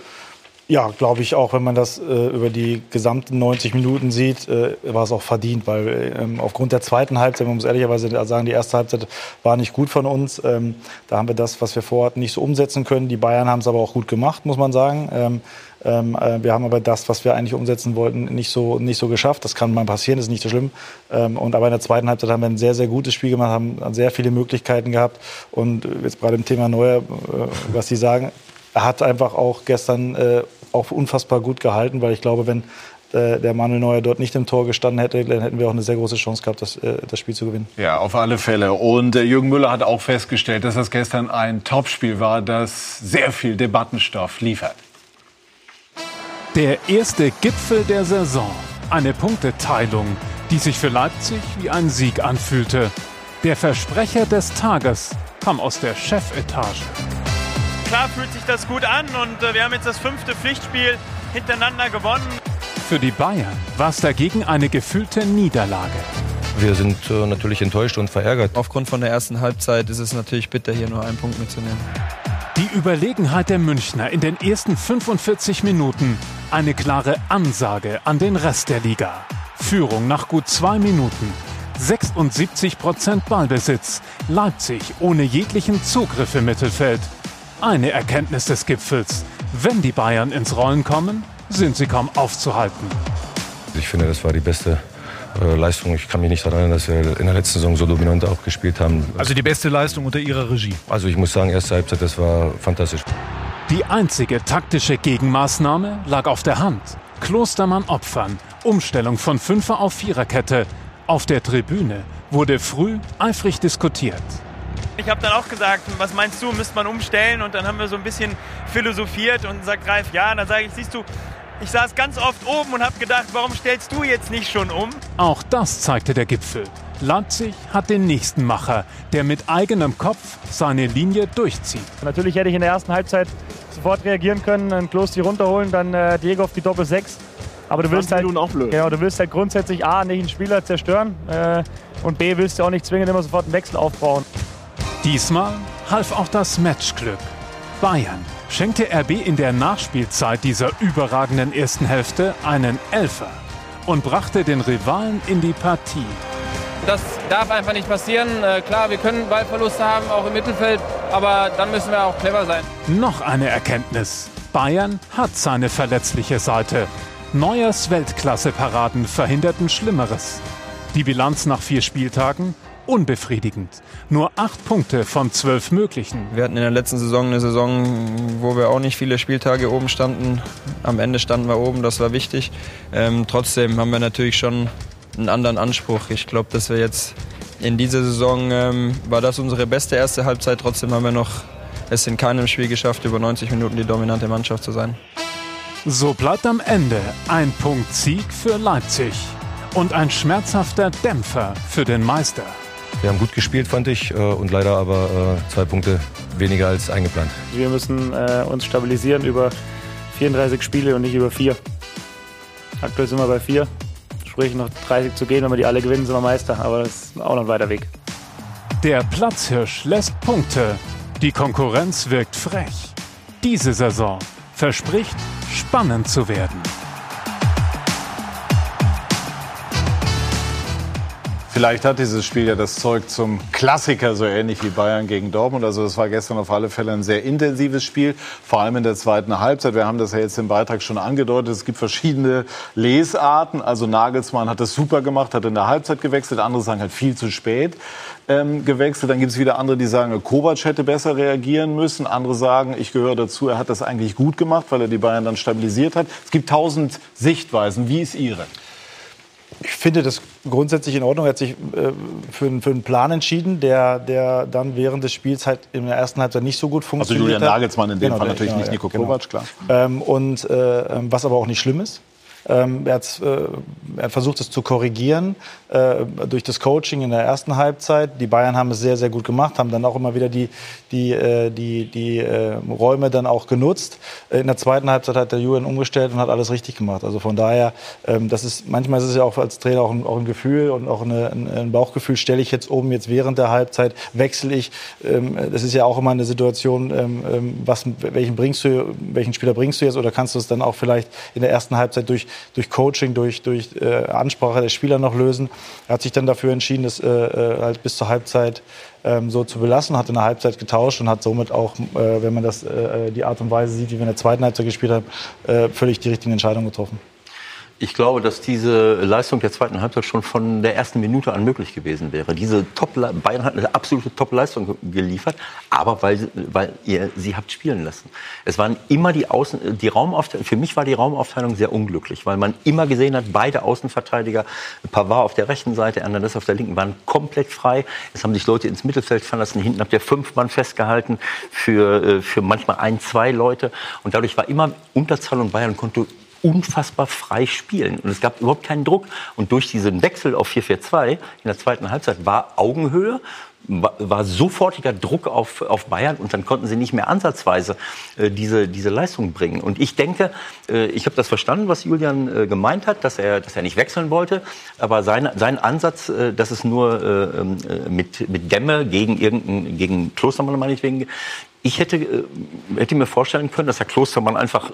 Ja, glaube ich auch, wenn man das äh, über die gesamten 90 Minuten sieht, äh, war es auch verdient, weil ähm, aufgrund der zweiten Halbzeit, man muss ehrlicherweise sagen, die erste Halbzeit war nicht gut von uns. Ähm, da haben wir das, was wir vorhatten, nicht so umsetzen können. Die Bayern haben es aber auch gut gemacht, muss man sagen. Ähm, ähm, äh, wir haben aber das, was wir eigentlich umsetzen wollten, nicht so, nicht so geschafft. Das kann mal passieren, ist nicht so schlimm. Ähm, und aber in der zweiten Halbzeit haben wir ein sehr, sehr gutes Spiel gemacht, haben sehr viele Möglichkeiten gehabt. Und jetzt gerade im Thema Neuer, äh, was Sie sagen, er hat einfach auch gestern äh, auch unfassbar gut gehalten, weil ich glaube, wenn äh, der Manuel Neuer dort nicht im Tor gestanden hätte, dann hätten wir auch eine sehr große Chance gehabt, das, äh, das Spiel zu gewinnen. Ja, auf alle Fälle. Und äh, Jürgen Müller hat auch festgestellt, dass das gestern ein Topspiel war, das sehr viel Debattenstoff liefert. Der erste Gipfel der Saison. Eine Punkteteilung, die sich für Leipzig wie ein Sieg anfühlte. Der Versprecher des Tages kam aus der Chefetage klar fühlt sich das gut an und äh, wir haben jetzt das fünfte Pflichtspiel hintereinander gewonnen. Für die Bayern war es dagegen eine gefühlte Niederlage. Wir sind äh, natürlich enttäuscht und verärgert. Aufgrund von der ersten Halbzeit ist es natürlich bitter, hier nur einen Punkt mitzunehmen. Die Überlegenheit der Münchner in den ersten 45 Minuten. Eine klare Ansage an den Rest der Liga. Führung nach gut zwei Minuten. 76 Prozent Ballbesitz. Leipzig ohne jeglichen Zugriff im Mittelfeld. Eine Erkenntnis des Gipfels. Wenn die Bayern ins Rollen kommen, sind sie kaum aufzuhalten. Ich finde, das war die beste äh, Leistung. Ich kann mich nicht daran erinnern, dass wir in der letzten Saison so dominant auch gespielt haben. Also die beste Leistung unter Ihrer Regie? Also ich muss sagen, erste Halbzeit, das war fantastisch. Die einzige taktische Gegenmaßnahme lag auf der Hand. Klostermann opfern. Umstellung von Fünfer auf Viererkette. Auf der Tribüne wurde früh eifrig diskutiert. Ich habe dann auch gesagt, was meinst du, müsste man umstellen? Und dann haben wir so ein bisschen philosophiert und sagt Greif, ja. Und dann sage ich, siehst du, ich saß ganz oft oben und habe gedacht, warum stellst du jetzt nicht schon um? Auch das zeigte der Gipfel. Leipzig hat den nächsten Macher, der mit eigenem Kopf seine Linie durchzieht. Natürlich hätte ich in der ersten Halbzeit sofort reagieren können, einen Klos die runterholen, dann äh, Diego auf die Doppel 6. Aber du willst, halt, genau, du willst halt grundsätzlich A, nicht einen Spieler zerstören äh, und B, willst du auch nicht zwingend immer sofort einen Wechsel aufbauen. Diesmal half auch das Matchglück. Bayern schenkte RB in der Nachspielzeit dieser überragenden ersten Hälfte einen Elfer und brachte den Rivalen in die Partie. Das darf einfach nicht passieren. Äh, klar, wir können Ballverluste haben, auch im Mittelfeld, aber dann müssen wir auch clever sein. Noch eine Erkenntnis. Bayern hat seine verletzliche Seite. Neuers Weltklasse-Paraden verhinderten Schlimmeres. Die Bilanz nach vier Spieltagen unbefriedigend. Nur acht Punkte von zwölf möglichen. Wir hatten in der letzten Saison eine Saison, wo wir auch nicht viele Spieltage oben standen. Am Ende standen wir oben, das war wichtig. Ähm, trotzdem haben wir natürlich schon einen anderen Anspruch. Ich glaube, dass wir jetzt in dieser Saison ähm, war das unsere beste erste Halbzeit. Trotzdem haben wir noch es in keinem Spiel geschafft, über 90 Minuten die dominante Mannschaft zu sein. So bleibt am Ende ein Punkt Sieg für Leipzig und ein schmerzhafter Dämpfer für den Meister. Wir haben gut gespielt, fand ich, äh, und leider aber äh, zwei Punkte weniger als eingeplant. Wir müssen äh, uns stabilisieren über 34 Spiele und nicht über vier. Aktuell sind wir bei vier. Sprich, noch 30 zu gehen, wenn wir die alle gewinnen, sind wir Meister. Aber das ist auch noch ein weiter Weg. Der Platzhirsch lässt Punkte. Die Konkurrenz wirkt frech. Diese Saison verspricht spannend zu werden. Vielleicht hat dieses Spiel ja das Zeug zum Klassiker, so ähnlich wie Bayern gegen Dortmund. Also es war gestern auf alle Fälle ein sehr intensives Spiel, vor allem in der zweiten Halbzeit. Wir haben das ja jetzt im Beitrag schon angedeutet. Es gibt verschiedene Lesarten. Also Nagelsmann hat das super gemacht, hat in der Halbzeit gewechselt. Andere sagen halt viel zu spät ähm, gewechselt. Dann gibt es wieder andere, die sagen, Kovac hätte besser reagieren müssen. Andere sagen, ich gehöre dazu, er hat das eigentlich gut gemacht, weil er die Bayern dann stabilisiert hat. Es gibt tausend Sichtweisen. Wie ist Ihre? Ich finde das grundsätzlich in Ordnung. Er hat sich äh, für, für einen Plan entschieden, der, der dann während des Spiels halt in der ersten Halbzeit nicht so gut Also funktioniert Julian hat. Nagelsmann in dem Genau, Fall natürlich genau, nicht Nico genau. Kovac, klar. Ähm, und äh, ähm, was aber auch nicht schlimm ist. Ähm, er, hat's, äh, er hat versucht, es zu korrigieren äh, durch das Coaching in der ersten Halbzeit. Die Bayern haben es sehr, sehr gut gemacht, haben dann auch immer wieder die, die, äh, die, die äh, Räume dann auch genutzt. In der zweiten Halbzeit hat der Julian umgestellt und hat alles richtig gemacht. Also von daher, ähm, das ist, manchmal ist es ja auch als Trainer auch ein, auch ein Gefühl und auch eine, ein, ein Bauchgefühl. Stelle ich jetzt oben jetzt während der Halbzeit, wechsle ich. Ähm, das ist ja auch immer eine Situation, ähm, ähm, was, welchen, bringst du, welchen Spieler bringst du jetzt oder kannst du es dann auch vielleicht in der ersten Halbzeit durch, durch Coaching, durch, durch äh, Ansprache der Spieler noch lösen. Er hat sich dann dafür entschieden, das äh, äh, halt bis zur Halbzeit ähm, so zu belassen, hat in der Halbzeit getauscht und hat somit auch, äh, wenn man das, äh, die Art und Weise sieht, wie wir in der zweiten Halbzeit gespielt haben, äh, völlig die richtigen Entscheidungen getroffen. Ich glaube, dass diese Leistung der zweiten Halbzeit schon von der ersten Minute an möglich gewesen wäre. Diese Top Bayern hat eine absolute Top-Leistung geliefert, aber weil, weil ihr sie habt spielen lassen. Es waren immer die Außen, die Raumaufteilung. Für mich war die Raumaufteilung sehr unglücklich, weil man immer gesehen hat, beide Außenverteidiger, Pavard auf der rechten Seite, Hernandez auf der linken, waren komplett frei. Es haben sich Leute ins Mittelfeld verlassen. Hinten habt ihr fünf Mann festgehalten für, äh, für manchmal ein, zwei Leute. Und dadurch war immer Unterzahl und Bayern konnte unfassbar frei spielen. Und es gab überhaupt keinen Druck. Und durch diesen Wechsel auf 4-4-2 in der zweiten Halbzeit war Augenhöhe, war, sofortiger Druck auf, auf Bayern und dann konnten sie nicht mehr ansatzweise äh, diese, diese Leistung bringen. Und ich denke, äh, ich habe das verstanden, was Julian äh, gemeint hat, dass er, dass er nicht wechseln wollte. Aber sein, sein Ansatz, äh, dass es nur äh, ähm, äh, mit, mit Dämme gegen irgendeinen, gegen Klostermann meinetwegen, ich hätte, hätte mir vorstellen können, dass Herr Klostermann einfach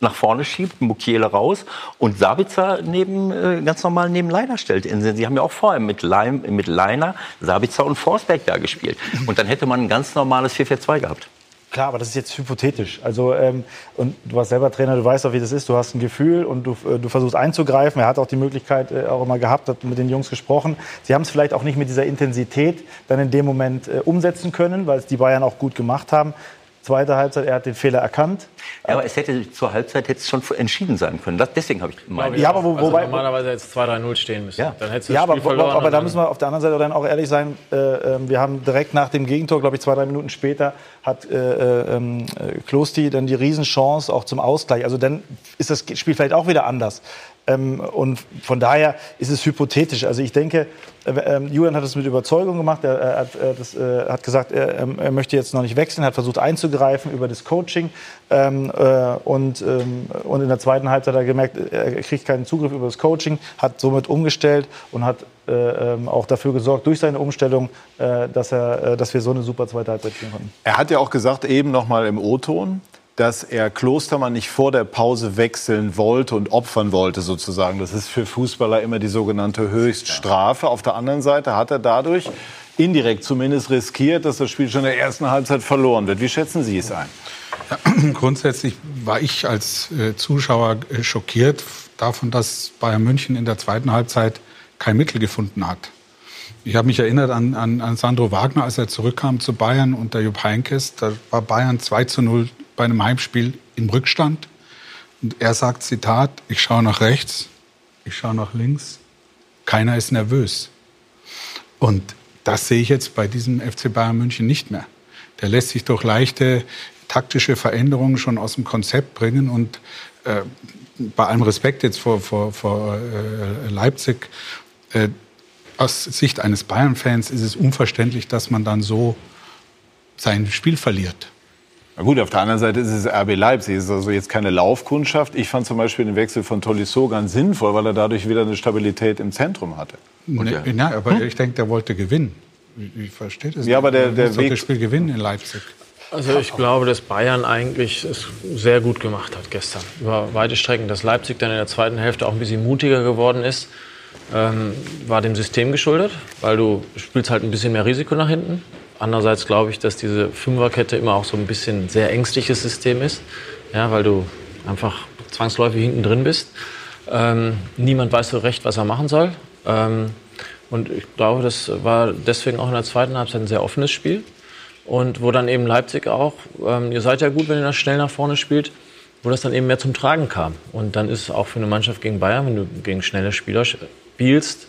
nach vorne schiebt, Mukiele raus und Sabitzer neben, äh, ganz normal neben Leiner stellt. Sie haben ja auch vorher mit, Leim, mit Leiner, Sabitzer und Forsberg da gespielt. Und dann hätte man ein ganz normales 4-4-2 gehabt. Klar, aber das ist jetzt hypothetisch. Also ähm, und du warst selber Trainer, du weißt auch, wie das ist. Du hast ein Gefühl und du, äh, du versuchst einzugreifen. Er hat auch die Möglichkeit äh, auch immer gehabt, hat mit den Jungs gesprochen. Sie haben es vielleicht auch nicht mit dieser Intensität dann in dem Moment äh, umsetzen können, weil es die Bayern auch gut gemacht haben. Zweite Halbzeit, er hat den Fehler erkannt. Ja, aber es hätte zur Halbzeit hätte es schon entschieden sein können. Das, deswegen habe ich gemeint. Ja, aber wo, Also wobei, normalerweise jetzt 2-3-0 stehen müssen. Ja. Dann hättest du ja, das aber, Spiel verloren. aber da müssen wir auf der anderen Seite dann auch ehrlich sein. Äh, äh, wir haben direkt nach dem Gegentor, glaube ich, zwei, drei Minuten später, hat äh, äh, ähm, äh, Klosti dann die Riesenchance auch zum Ausgleich. Also dann ist das Spiel vielleicht auch wieder anders. Ähm, und von daher ist es hypothetisch. Also ich denke, ähm, Julian hat es mit Überzeugung gemacht. Er, er, hat, äh, das, äh, hat gesagt, er, er möchte jetzt noch nicht wechseln, hat versucht einzugreifen über das Coaching. Ähm, äh, und, ähm, und in der zweiten Halbzeit hat er gemerkt, er kriegt keinen Zugriff über das Coaching, hat somit umgestellt und hat äh, ähm, auch dafür gesorgt, durch seine Umstellung, äh, dass, er, äh, dass wir so eine super zweite Halbzeit spielen konnten. Er hat ja auch gesagt, eben noch mal im O-Ton, dass er Klostermann nicht vor der Pause wechseln wollte und opfern wollte sozusagen. Das ist für Fußballer immer die sogenannte Höchststrafe. Auf der anderen Seite hat er dadurch indirekt zumindest riskiert, dass das Spiel schon in der ersten Halbzeit verloren wird. Wie schätzen Sie es ein? Grundsätzlich war ich als äh, Zuschauer äh, schockiert davon, dass Bayern München in der zweiten Halbzeit kein Mittel gefunden hat. ich habe mich erinnert an, an, an Sandro Wagner, als er zurückkam zu Bayern unter Jupp Heynckes. Da war Bayern 2 zu 0 bei einem Heimspiel im Rückstand. Und er sagt, Zitat, ich schaue nach rechts, ich schaue nach links, keiner ist nervös. Und das sehe ich jetzt bei diesem FC Bayern München nicht mehr. Der lässt sich durch leichte taktische Veränderungen schon aus dem Konzept bringen. Und äh, bei allem Respekt jetzt vor, vor, vor äh, Leipzig, äh, aus Sicht eines Bayern-Fans ist es unverständlich, dass man dann so sein Spiel verliert. Na gut, auf der anderen Seite ist es RB Leipzig. Es ist also jetzt keine Laufkundschaft. Ich fand zum Beispiel den Wechsel von Tolisso ganz sinnvoll, weil er dadurch wieder eine Stabilität im Zentrum hatte. Ne, ja, aber hm? ich denke, der wollte gewinnen. Ich verstehe das. Ja, aber der, der Weg... das Spiel gewinnen in Leipzig. Also ich glaube, dass Bayern eigentlich es sehr gut gemacht hat gestern. Über weite Strecken. Dass Leipzig dann in der zweiten Hälfte auch ein bisschen mutiger geworden ist, ähm, war dem System geschuldet, weil du spielst halt ein bisschen mehr Risiko nach hinten. Andererseits glaube ich, dass diese Fünferkette immer auch so ein bisschen sehr ängstliches System ist, ja, weil du einfach zwangsläufig hinten drin bist. Ähm, niemand weiß so recht, was er machen soll. Ähm, und ich glaube, das war deswegen auch in der zweiten Halbzeit ein sehr offenes Spiel. Und wo dann eben Leipzig auch, ähm, ihr seid ja gut, wenn ihr das schnell nach vorne spielt, wo das dann eben mehr zum Tragen kam. Und dann ist es auch für eine Mannschaft gegen Bayern, wenn du gegen schnelle Spieler spielst,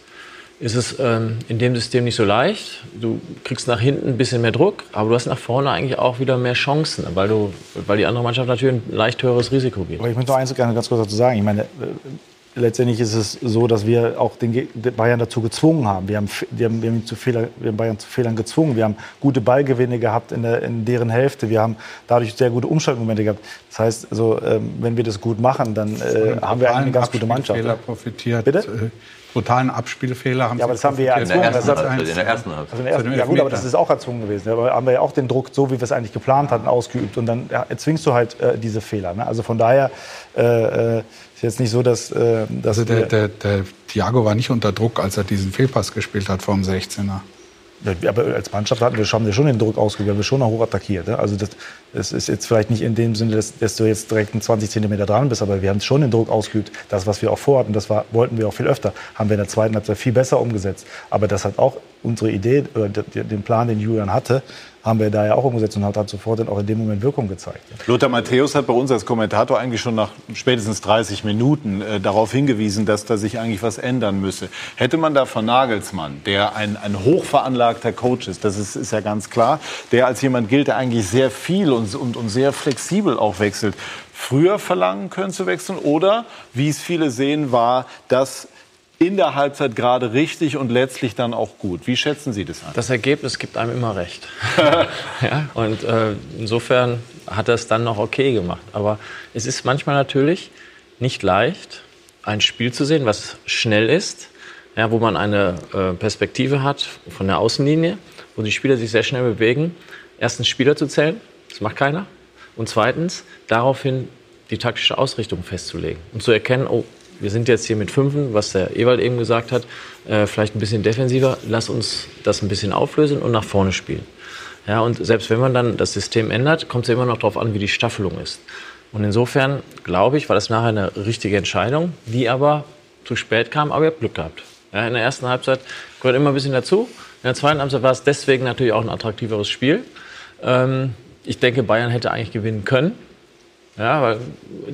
ist es ähm, in dem System nicht so leicht. Du kriegst nach hinten ein bisschen mehr Druck, aber du hast nach vorne eigentlich auch wieder mehr Chancen, weil, du, weil die andere Mannschaft natürlich ein leicht höheres Risiko geht. Aber ich möchte noch eins ganz kurz dazu sagen. Ich meine, letztendlich ist es so, dass wir auch den Bayern dazu gezwungen haben. Wir haben, wir haben, wir haben, zu Fehler, wir haben Bayern zu Fehlern gezwungen. Wir haben gute Ballgewinne gehabt in, der, in deren Hälfte. Wir haben dadurch sehr gute Umschaltmomente gehabt. Das heißt, also, ähm, wenn wir das gut machen, dann äh, haben wir eine ganz gute Mannschaft. Fehler profitiert. Bitte? Brutalen Abspielfehler haben Ja, aber das haben wir ja erzwungen. In der ersten Halbzeit, in der ersten Halbzeit. Also in der ersten, ja gut, aber das ist auch erzwungen gewesen. Da haben wir ja auch den Druck, so wie wir es eigentlich geplant hatten, ausgeübt. Und dann ja, erzwingst du halt äh, diese Fehler. Ne? Also von daher äh, äh ist jetzt nicht so, dass... Äh, dass also der, der, der Thiago war nicht unter Druck, als er diesen Fehlpass gespielt hat vom 16er. Aber als Mannschaft hatten wir, haben wir schon den Druck ausgeübt, wir haben schon hoch attackiert. Ne? Also das, das, ist jetzt vielleicht nicht in dem Sinne, dass, dass, du jetzt direkt 20 Zentimeter dran bist, aber wir haben schon den Druck ausgeübt. Das, was wir auch vorhatten, das war, wollten wir auch viel öfter, haben wir in der zweiten Halbzeit viel besser umgesetzt. Aber das hat auch unsere Idee oder den Plan, den Julian hatte, haben wir da ja auch umgesetzt und hat, hat sofort dann auch in dem Moment Wirkung gezeigt. Lothar Matthäus hat bei uns als Kommentator eigentlich schon nach spätestens 30 Minuten äh, darauf hingewiesen, dass da sich eigentlich was ändern müsse. Hätte man da von Nagelsmann, der ein, ein hochveranlagter Coach ist, das ist, ist ja ganz klar, der als jemand gilt, der eigentlich sehr viel und, und, und sehr flexibel auch wechselt, früher verlangen können zu wechseln oder, wie es viele sehen, war, dass in der Halbzeit gerade richtig und letztlich dann auch gut. Wie schätzen Sie das an? Das Ergebnis gibt einem immer recht. ja, und äh, insofern hat er es dann noch okay gemacht. Aber es ist manchmal natürlich nicht leicht, ein Spiel zu sehen, was schnell ist, ja, wo man eine äh, Perspektive hat von der Außenlinie, wo die Spieler sich sehr schnell bewegen. Erstens Spieler zu zählen, das macht keiner. Und zweitens daraufhin die taktische Ausrichtung festzulegen und zu erkennen, oh, wir sind jetzt hier mit Fünfen, was der Ewald eben gesagt hat, äh, vielleicht ein bisschen defensiver. Lass uns das ein bisschen auflösen und nach vorne spielen. Ja, und selbst wenn man dann das System ändert, kommt es ja immer noch darauf an, wie die Staffelung ist. Und insofern, glaube ich, war das nachher eine richtige Entscheidung, die aber zu spät kam, aber ihr habt Glück gehabt. Ja, in der ersten Halbzeit gehört immer ein bisschen dazu. In der zweiten Halbzeit war es deswegen natürlich auch ein attraktiveres Spiel. Ähm, ich denke, Bayern hätte eigentlich gewinnen können. Ja, weil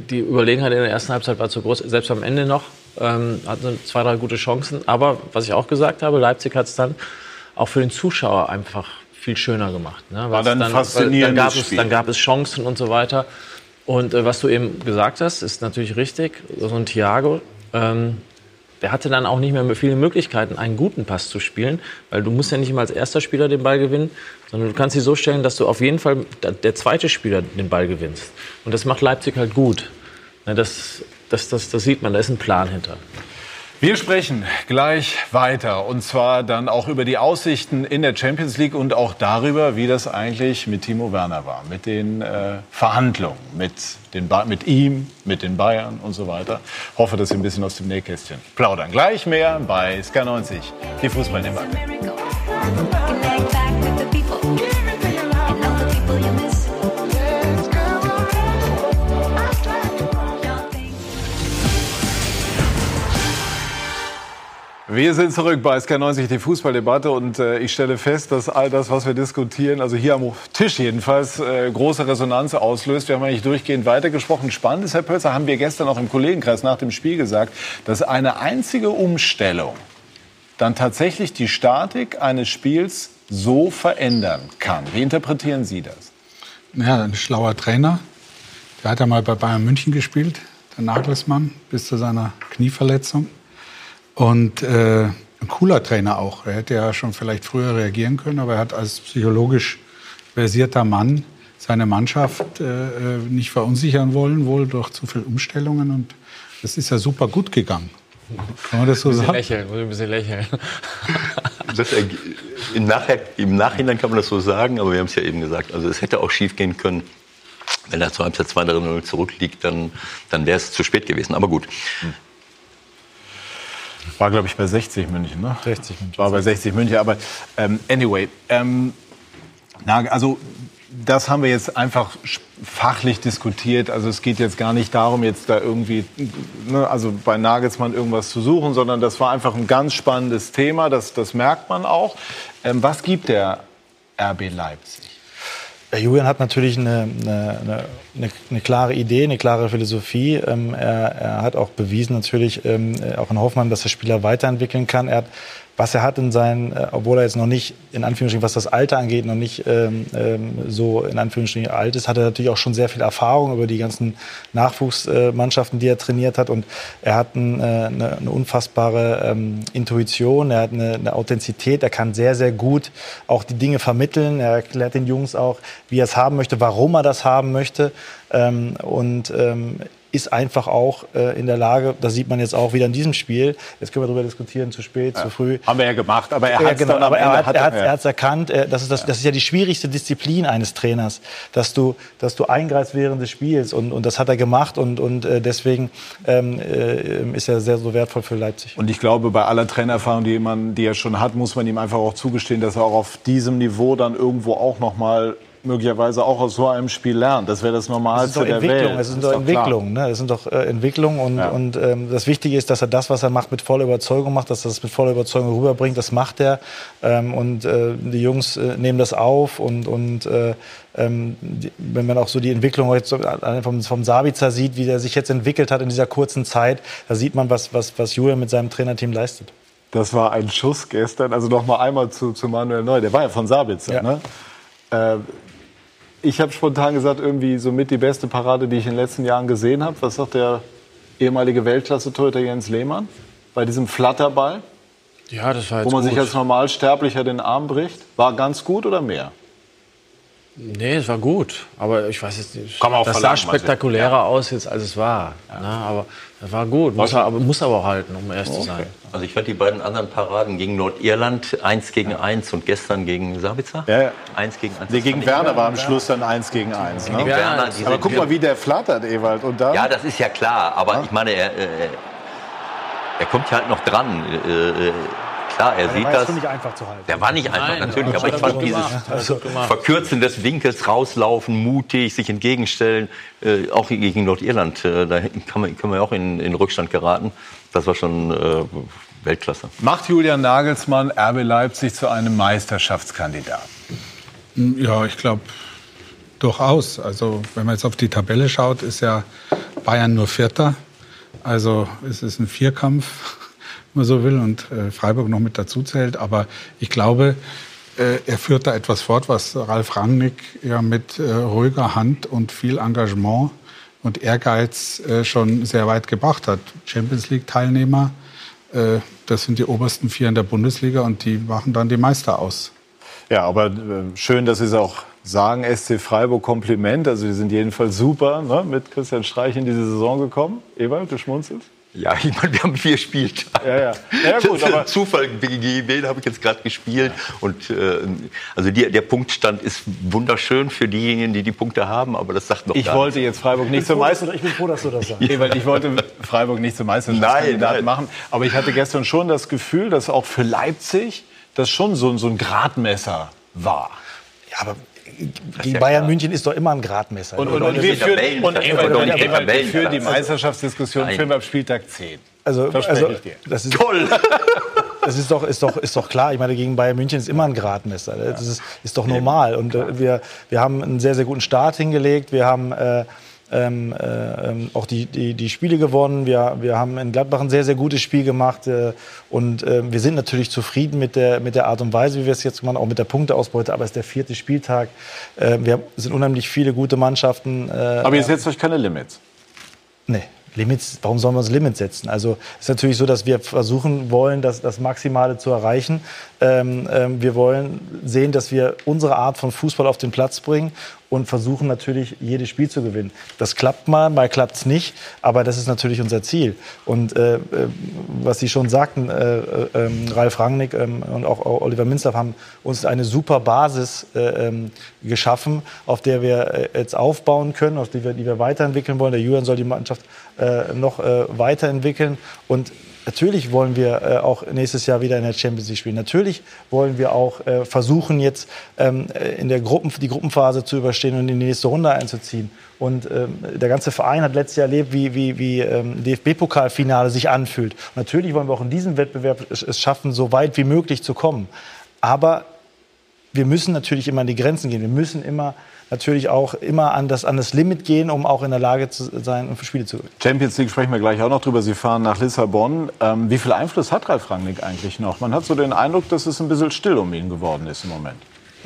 die Überlegenheit in der ersten Halbzeit war zu groß. Selbst am Ende noch ähm, hatten zwei, drei gute Chancen. Aber was ich auch gesagt habe, Leipzig hat es dann auch für den Zuschauer einfach viel schöner gemacht. Ne? War dann, dann faszinierendes dann gab, es, dann gab es Chancen und so weiter. Und äh, was du eben gesagt hast, ist natürlich richtig. So ein Thiago, ähm, der hatte dann auch nicht mehr viele Möglichkeiten, einen guten Pass zu spielen, weil du musst ja nicht immer als erster Spieler den Ball gewinnen, sondern du kannst sie so stellen, dass du auf jeden Fall der zweite Spieler den Ball gewinnst. Und das macht Leipzig halt gut. Das, das, das, das sieht man, da ist ein Plan hinter. Wir sprechen gleich weiter und zwar dann auch über die Aussichten in der Champions League und auch darüber, wie das eigentlich mit Timo Werner war, mit den äh, Verhandlungen, mit, den mit ihm, mit den Bayern und so weiter. Hoffe, dass Sie ein bisschen aus dem Nähkästchen plaudern. Gleich mehr bei SK90, die Fußballdebatte. Wir sind zurück bei SK90, die Fußballdebatte. Und äh, ich stelle fest, dass all das, was wir diskutieren, also hier am Tisch jedenfalls, äh, große Resonanz auslöst. Wir haben eigentlich durchgehend weitergesprochen. Spannend ist, Herr Pölzer, haben wir gestern auch im Kollegenkreis nach dem Spiel gesagt, dass eine einzige Umstellung dann tatsächlich die Statik eines Spiels so verändern kann. Wie interpretieren Sie das? Ja, ein schlauer Trainer. Der hat ja mal bei Bayern München gespielt, der Nagelsmann, bis zu seiner Knieverletzung. Und äh, ein cooler Trainer auch. Er hätte ja schon vielleicht früher reagieren können, aber er hat als psychologisch versierter Mann seine Mannschaft äh, äh nicht verunsichern wollen, wohl durch zu viele Umstellungen. Und das ist ja super gut gegangen. Kann man das so sagen? Lächeln, muss ein bisschen lächeln. Das, im, Nachher, Im Nachhinein kann man das so sagen, aber wir haben es ja eben gesagt. Also es hätte auch schief gehen können. Wenn er zur Halbzeit 2-0 zurückliegt, dann, dann wäre es zu spät gewesen. Aber gut. War, glaube ich, bei 60 München, ne? 60 München. War bei 60 München, aber ähm, anyway. Ähm, na, also das haben wir jetzt einfach fachlich diskutiert. Also es geht jetzt gar nicht darum, jetzt da irgendwie, ne, also bei Nagelsmann irgendwas zu suchen, sondern das war einfach ein ganz spannendes Thema. Das, das merkt man auch. Ähm, was gibt der RB Leipzig? Der Julian hat natürlich eine, eine, eine, eine, klare Idee, eine klare Philosophie. Ähm, er, er, hat auch bewiesen natürlich, ähm, auch in Hoffmann, dass der Spieler weiterentwickeln kann. Er hat was er hat in seinen, äh, obwohl er jetzt noch nicht, in Anführungsstrichen, was das Alter angeht, noch nicht ähm, ähm, so in Anführungsstrichen alt ist, hat er natürlich auch schon sehr viel Erfahrung über die ganzen Nachwuchsmannschaften, die er trainiert hat. Und er hat ein, äh, eine, eine, unfassbare ähm, Intuition, er hat eine, eine Authentizität, er kann sehr, sehr gut auch die Dinge vermitteln. Er erklärt den Jungs auch, wie er es haben möchte, warum er das haben möchte. Ähm, und ähm, ist einfach auch äh, in der Lage, das sieht man jetzt auch wieder in diesem Spiel, jetzt können wir darüber diskutieren, zu spät, ja. zu früh. Haben wir ja gemacht, aber er hat es ja, genau, aber er hat, er hat, er hat's erkannt, äh, das, ist das, das ist ja die schwierigste Disziplin eines Trainers, dass du, dass du eingreifst während des Spiels und, und das hat er gemacht und, und äh, deswegen ähm, äh, ist er sehr so wertvoll für Leipzig. Und ich glaube, bei aller Trainererfahrung, die, man, die er schon hat, muss man ihm einfach auch zugestehen, dass er auch auf diesem Niveau dann irgendwo auch noch mal möglicherweise auch aus so einem Spiel lernt. Das wäre das Normalste der Welt. Es sind doch Entwicklungen. Ne? Es sind doch äh, Entwicklungen. Und, ja. und ähm, das Wichtige ist, dass er das, was er macht, mit voller Überzeugung macht, dass er das mit voller Überzeugung rüberbringt. Das macht er. Ähm, und äh, die Jungs äh, nehmen das auf. Und, und äh, ähm, die, wenn man auch so die Entwicklung jetzt vom, vom Sabitzer sieht, wie der sich jetzt entwickelt hat in dieser kurzen Zeit, da sieht man, was, was, was Julian mit seinem Trainerteam leistet. Das war ein Schuss gestern. Also noch mal einmal zu, zu Manuel Neu. Der war ja von Sabitzer. Ja. Ne? Äh, ich habe spontan gesagt, irgendwie somit die beste Parade, die ich in den letzten Jahren gesehen habe. Was sagt der ehemalige Weltklasse-Torhüter Jens Lehmann bei diesem Flatterball? Ja, das war jetzt Wo man gut. sich als Normalsterblicher den Arm bricht. War ganz gut oder mehr? Nee, es war gut. Aber ich weiß jetzt nicht. Kann man auch das sah spektakulärer ja. aus, jetzt, als es war. Ja. Na, aber das war gut. Muss, er, aber, muss aber auch halten, um erst okay. zu sein. Also ich fand die beiden anderen Paraden gegen Nordirland 1 gegen 1 und gestern gegen Sabitzer ja, ja. 1 gegen 1. Nee, gegen Werner war am Schluss dann 1 gegen 1. Ne? Werner, aber guck mal, wie der flattert, Ewald. Und dann? Ja, das ist ja klar. Aber ich meine, er, äh, er kommt ja halt noch dran. Äh, äh klar, er sieht das. nicht einfach zu halten. Der war nicht einfach, Nein, natürlich. Aber ich fand dieses also, Verkürzen des Winkels, rauslaufen, mutig, sich entgegenstellen, äh, auch gegen Nordirland, äh, da kann man, können wir auch in, in Rückstand geraten. Das war schon äh, Weltklasse. Macht Julian Nagelsmann RB Leipzig zu einem Meisterschaftskandidaten? Ja, ich glaube durchaus. Also wenn man jetzt auf die Tabelle schaut, ist ja Bayern nur Vierter. Also es ist ein Vierkampf man so will, und äh, Freiburg noch mit dazu zählt. Aber ich glaube, äh, er führt da etwas fort, was Ralf Rangnick ja mit äh, ruhiger Hand und viel Engagement und Ehrgeiz äh, schon sehr weit gebracht hat. Champions League-Teilnehmer, äh, das sind die obersten vier in der Bundesliga und die machen dann die Meister aus. Ja, aber äh, schön, dass Sie es auch sagen, SC Freiburg Kompliment. Also die sind jedenfalls super ne, mit Christian Streich in diese Saison gekommen. Ewald, du schmunzelst? Ja, ich meine, wir haben vier Spieltage. Ja, ja. ja gut, aber Zufall gegen habe ich jetzt gerade gespielt. Ja. Und äh, also die, der Punktstand ist wunderschön für diejenigen, die die Punkte haben, aber das sagt noch Ich wollte jetzt Freiburg nicht zum Meister. Ich bin froh, dass du das sagst. Ja. Ich wollte Freiburg nicht zum Meisterschaftskandidat machen. Aber ich hatte gestern schon das Gefühl, dass auch für Leipzig das schon so, so ein Gradmesser war. Ja, aber gegen ja Bayern klar. München ist doch immer ein Gradmesser. Und, und, und wir führen, und, wir führen die Meisterschaftsdiskussion führen wir ab Spieltag 10. Also, also, ich dir. Das ist Toll! das ist doch, ist, doch, ist doch klar. Ich meine, gegen Bayern München ist immer ein Gradmesser. Das ist, ist doch normal. Und äh, wir, wir haben einen sehr, sehr guten Start hingelegt. Wir haben äh, ähm, äh, auch die, die, die Spiele gewonnen. Wir, wir haben in Gladbach ein sehr, sehr gutes Spiel gemacht. Äh, und äh, wir sind natürlich zufrieden mit der, mit der Art und Weise, wie wir es jetzt machen, auch mit der Punkteausbeute. Aber es ist der vierte Spieltag. Äh, wir sind unheimlich viele gute Mannschaften. Äh, Aber ihr setzt euch keine Limits? Nee. Limits, warum sollen wir uns Limits setzen? Also es ist natürlich so, dass wir versuchen wollen, das, das Maximale zu erreichen. Ähm, ähm, wir wollen sehen, dass wir unsere Art von Fußball auf den Platz bringen und versuchen natürlich jedes Spiel zu gewinnen. Das klappt mal, mal klappt es nicht, aber das ist natürlich unser Ziel. Und äh, äh was Sie schon sagten, äh, äh, ähm, Ralf Rangnick ähm, und auch Oliver Minzlaff haben uns eine super Basis äh, ähm, geschaffen, auf der wir äh, jetzt aufbauen können, auf die wir, die wir weiterentwickeln wollen. Der Julian soll die Mannschaft noch weiterentwickeln und Natürlich wollen wir äh, auch nächstes Jahr wieder in der Champions League spielen. Natürlich wollen wir auch äh, versuchen, jetzt ähm, äh, in der Gruppen, die Gruppenphase zu überstehen und in die nächste Runde einzuziehen. Und ähm, der ganze Verein hat letztes Jahr erlebt, wie, wie, wie ähm, DFB-Pokalfinale sich anfühlt. Und natürlich wollen wir auch in diesem Wettbewerb es schaffen, so weit wie möglich zu kommen. Aber wir müssen natürlich immer an die Grenzen gehen. Wir müssen immer natürlich auch immer an das, an das Limit gehen, um auch in der Lage zu sein, für Spiele zu gewinnen. Champions League sprechen wir gleich auch noch drüber. Sie fahren nach Lissabon. Ähm, wie viel Einfluss hat Ralf Rangnick eigentlich noch? Man hat so den Eindruck, dass es ein bisschen still um ihn geworden ist im Moment.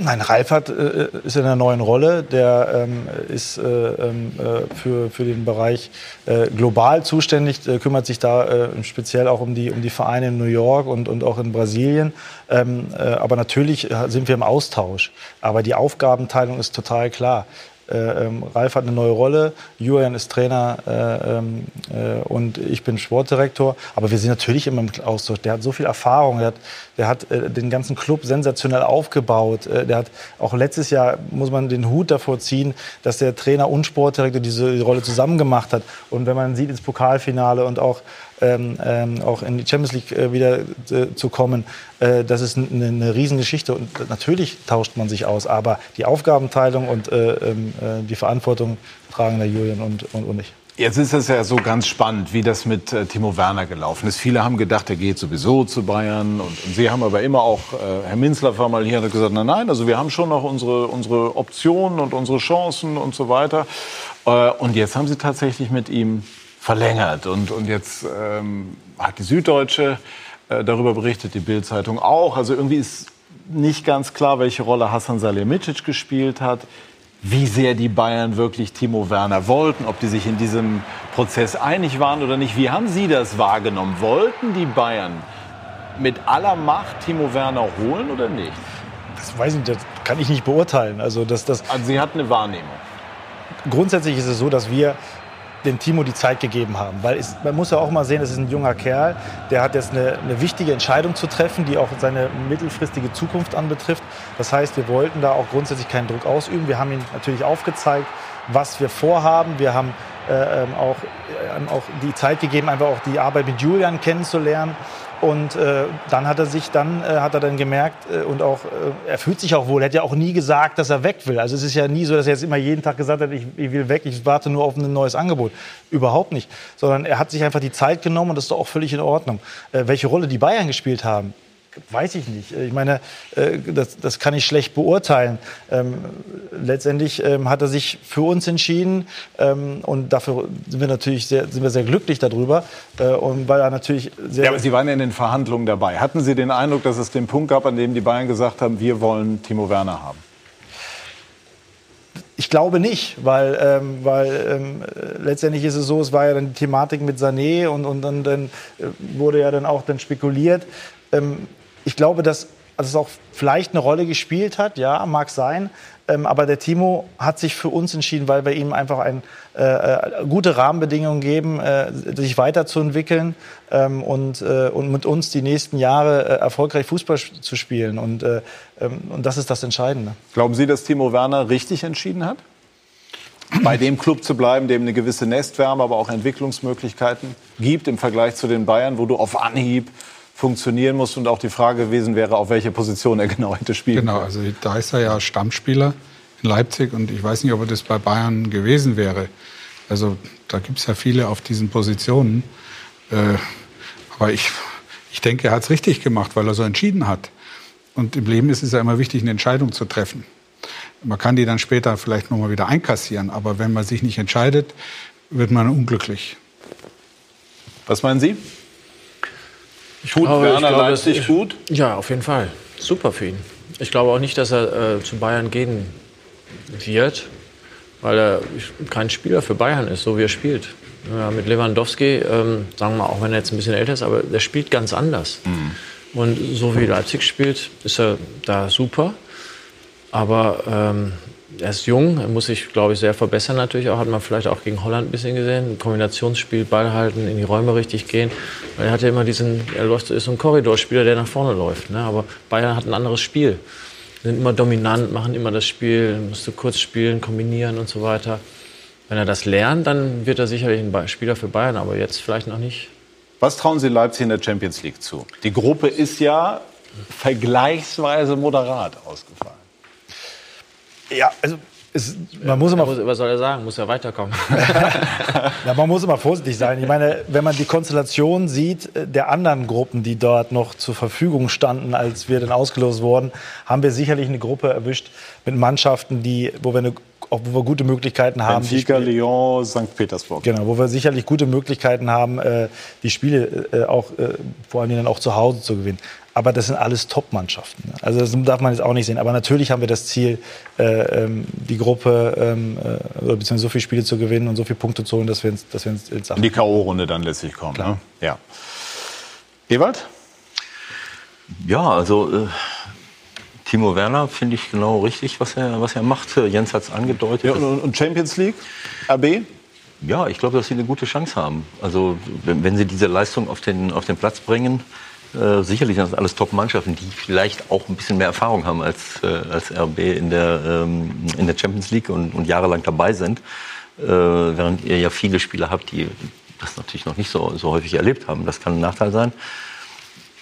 Nein, Ralf hat, äh, ist in einer neuen Rolle. Der ähm, ist äh, ähm, äh, für, für den Bereich äh, global zuständig, äh, kümmert sich da äh, speziell auch um die, um die Vereine in New York und, und auch in Brasilien. Ähm, aber natürlich sind wir im Austausch. Aber die Aufgabenteilung ist total klar. Äh, ähm, Ralf hat eine neue Rolle, Julian ist Trainer äh, ähm, äh, und ich bin Sportdirektor. Aber wir sind natürlich immer im Austausch. Der hat so viel Erfahrung, der hat, der hat äh, den ganzen Club sensationell aufgebaut. Äh, der hat auch letztes Jahr, muss man den Hut davor ziehen, dass der Trainer und Sportdirektor diese Rolle zusammen gemacht hat. Und wenn man sieht ins Pokalfinale und auch ähm, ähm, auch in die Champions League äh, wieder äh, zu kommen, äh, das ist eine, eine Riesengeschichte. Und natürlich tauscht man sich aus, aber die Aufgabenteilung und äh, ähm, äh, die Verantwortung tragen der Julian und, und, und ich. Jetzt ist es ja so ganz spannend, wie das mit äh, Timo Werner gelaufen ist. Viele haben gedacht, er geht sowieso zu Bayern. Und, und Sie haben aber immer auch, äh, Herr Minzler war mal hier und hat gesagt, nein, nein, also wir haben schon noch unsere, unsere Optionen und unsere Chancen und so weiter. Äh, und jetzt haben Sie tatsächlich mit ihm verlängert. Und, und jetzt ähm, hat die Süddeutsche äh, darüber berichtet, die Bildzeitung auch. Also irgendwie ist nicht ganz klar, welche Rolle Hassan Salihamidzic gespielt hat, wie sehr die Bayern wirklich Timo Werner wollten, ob die sich in diesem Prozess einig waren oder nicht. Wie haben Sie das wahrgenommen? Wollten die Bayern mit aller Macht Timo Werner holen oder nicht? Das weiß ich das kann ich nicht beurteilen. Also, das, das also Sie hatten eine Wahrnehmung. Grundsätzlich ist es so, dass wir dem Timo die Zeit gegeben haben. Weil es, man muss ja auch mal sehen, das ist ein junger Kerl, der hat jetzt eine, eine, wichtige Entscheidung zu treffen, die auch seine mittelfristige Zukunft anbetrifft. Das heißt, wir wollten da auch grundsätzlich keinen Druck ausüben. Wir haben ihm natürlich aufgezeigt, was wir vorhaben. Wir haben äh, ähm, auch, äh, auch die Zeit gegeben, einfach auch die Arbeit mit Julian kennenzulernen. Und äh, dann hat er sich dann äh, hat er dann gemerkt äh, und auch äh, er fühlt sich auch wohl. Er hat ja auch nie gesagt, dass er weg will. Also es ist ja nie so, dass er jetzt immer jeden Tag gesagt hat, ich, ich will weg, ich warte nur auf ein neues Angebot. Überhaupt nicht. Sondern er hat sich einfach die Zeit genommen und das ist doch auch völlig in Ordnung. Äh, welche Rolle die Bayern gespielt haben, weiß ich nicht. Ich meine, äh, das, das kann ich schlecht beurteilen. Ähm, letztendlich ähm, hat er sich für uns entschieden ähm, und dafür sind wir natürlich sehr, sind wir sehr glücklich darüber. Äh, und weil er natürlich sehr ja, aber Sie waren ja in den Verhandlungen dabei. Hatten Sie den Eindruck, dass es den Punkt gab, an dem die Bayern gesagt haben, wir wollen Timo Werner haben? Ich glaube nicht, weil, ähm, weil ähm, letztendlich ist es so, es war ja dann die Thematik mit Sané und, und dann, dann äh, wurde ja dann auch dann spekuliert. Ähm, ich glaube, dass es auch vielleicht eine Rolle gespielt hat, ja, mag sein. Ähm, aber der Timo hat sich für uns entschieden, weil wir ihm einfach ein, äh, äh, gute Rahmenbedingungen geben, äh, sich weiterzuentwickeln ähm, und, äh, und mit uns die nächsten Jahre äh, erfolgreich Fußball zu spielen. Und, äh, ähm, und das ist das Entscheidende. Glauben Sie, dass Timo Werner richtig entschieden hat? bei dem Club zu bleiben, dem eine gewisse Nestwärme, aber auch Entwicklungsmöglichkeiten gibt im Vergleich zu den Bayern, wo du auf Anhieb funktionieren muss und auch die Frage gewesen wäre, auf welche Position er genau hätte spielen Genau, also da ist er ja Stammspieler in Leipzig und ich weiß nicht, ob er das bei Bayern gewesen wäre. Also da gibt es ja viele auf diesen Positionen. Äh, aber ich, ich denke, er hat es richtig gemacht, weil er so entschieden hat. Und im Leben ist es ja immer wichtig, eine Entscheidung zu treffen. Man kann die dann später vielleicht nochmal wieder einkassieren, aber wenn man sich nicht entscheidet, wird man unglücklich. Was meinen Sie? Ich Tut glaube, Werner glaube, Leipzig es- gut? Ja, auf jeden Fall. Super für ihn. Ich glaube auch nicht, dass er äh, zu Bayern gehen wird, weil er kein Spieler für Bayern ist, so wie er spielt. Ja, mit Lewandowski, ähm, sagen wir mal, auch wenn er jetzt ein bisschen älter ist, aber der spielt ganz anders. Und so wie Leipzig spielt, ist er da super. Aber ähm, er ist jung, er muss sich, glaube ich, sehr verbessern natürlich auch. Hat man vielleicht auch gegen Holland ein bisschen gesehen. Kombinationsspiel, Ball halten, in die Räume richtig gehen. Weil er hat ja immer diesen, er läuft, ist so ein Korridorspieler, der nach vorne läuft. Ne? Aber Bayern hat ein anderes Spiel. Sind immer dominant, machen immer das Spiel, musst du kurz spielen, kombinieren und so weiter. Wenn er das lernt, dann wird er sicherlich ein Spieler für Bayern, aber jetzt vielleicht noch nicht. Was trauen Sie Leipzig in der Champions League zu? Die Gruppe ist ja vergleichsweise moderat ausgefallen. Ja, also es, man muss immer was soll er sagen? Muss er weiterkommen? Ja, man muss immer vorsichtig sein. Ich meine, wenn man die Konstellation sieht äh, der anderen Gruppen, die dort noch zur Verfügung standen, als wir dann ausgelost wurden, haben wir sicherlich eine Gruppe erwischt mit Mannschaften, die, wo wir, eine, auch, wo wir gute Möglichkeiten haben. die Benfica, Lyon, St. Petersburg. Genau, wo wir sicherlich gute Möglichkeiten haben, äh, die Spiele äh, auch vor allem dann auch zu Hause zu gewinnen. Aber das sind alles Top-Mannschaften. Also das darf man jetzt auch nicht sehen. Aber natürlich haben wir das Ziel, äh, ähm, die Gruppe ähm, äh, beziehungsweise so viele Spiele zu gewinnen und so viele Punkte zu holen, dass wir uns, dass wir ins In die K.O.-Runde dann letztlich kommen. Ne? Ja. Ewald? Ja, also äh, Timo Werner finde ich genau richtig, was er, was er macht. Jens hat es angedeutet. Ja, und, und Champions League? RB? Ja, ich glaube, dass sie eine gute Chance haben. Also wenn, wenn sie diese Leistung auf den, auf den Platz bringen, äh, sicherlich sind das alles Top-Mannschaften, die vielleicht auch ein bisschen mehr Erfahrung haben als, äh, als RB in der, ähm, in der Champions League und, und jahrelang dabei sind. Äh, während ihr ja viele Spieler habt, die das natürlich noch nicht so, so häufig erlebt haben. Das kann ein Nachteil sein.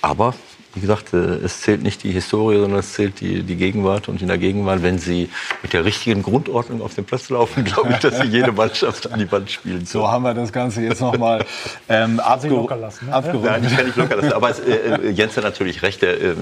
Aber wie gesagt, äh, es zählt nicht die Historie, sondern es zählt die, die Gegenwart. Und in der Gegenwart, wenn Sie mit der richtigen Grundordnung auf den Platz laufen, glaube ich, dass Sie jede Mannschaft an die Wand spielen. So haben wir das Ganze jetzt nochmal ähm, abge locker lassen, ne? abgerundet. Nein, ich kann nicht locker lassen. Aber es, äh, äh, Jens hat natürlich recht. Der, äh,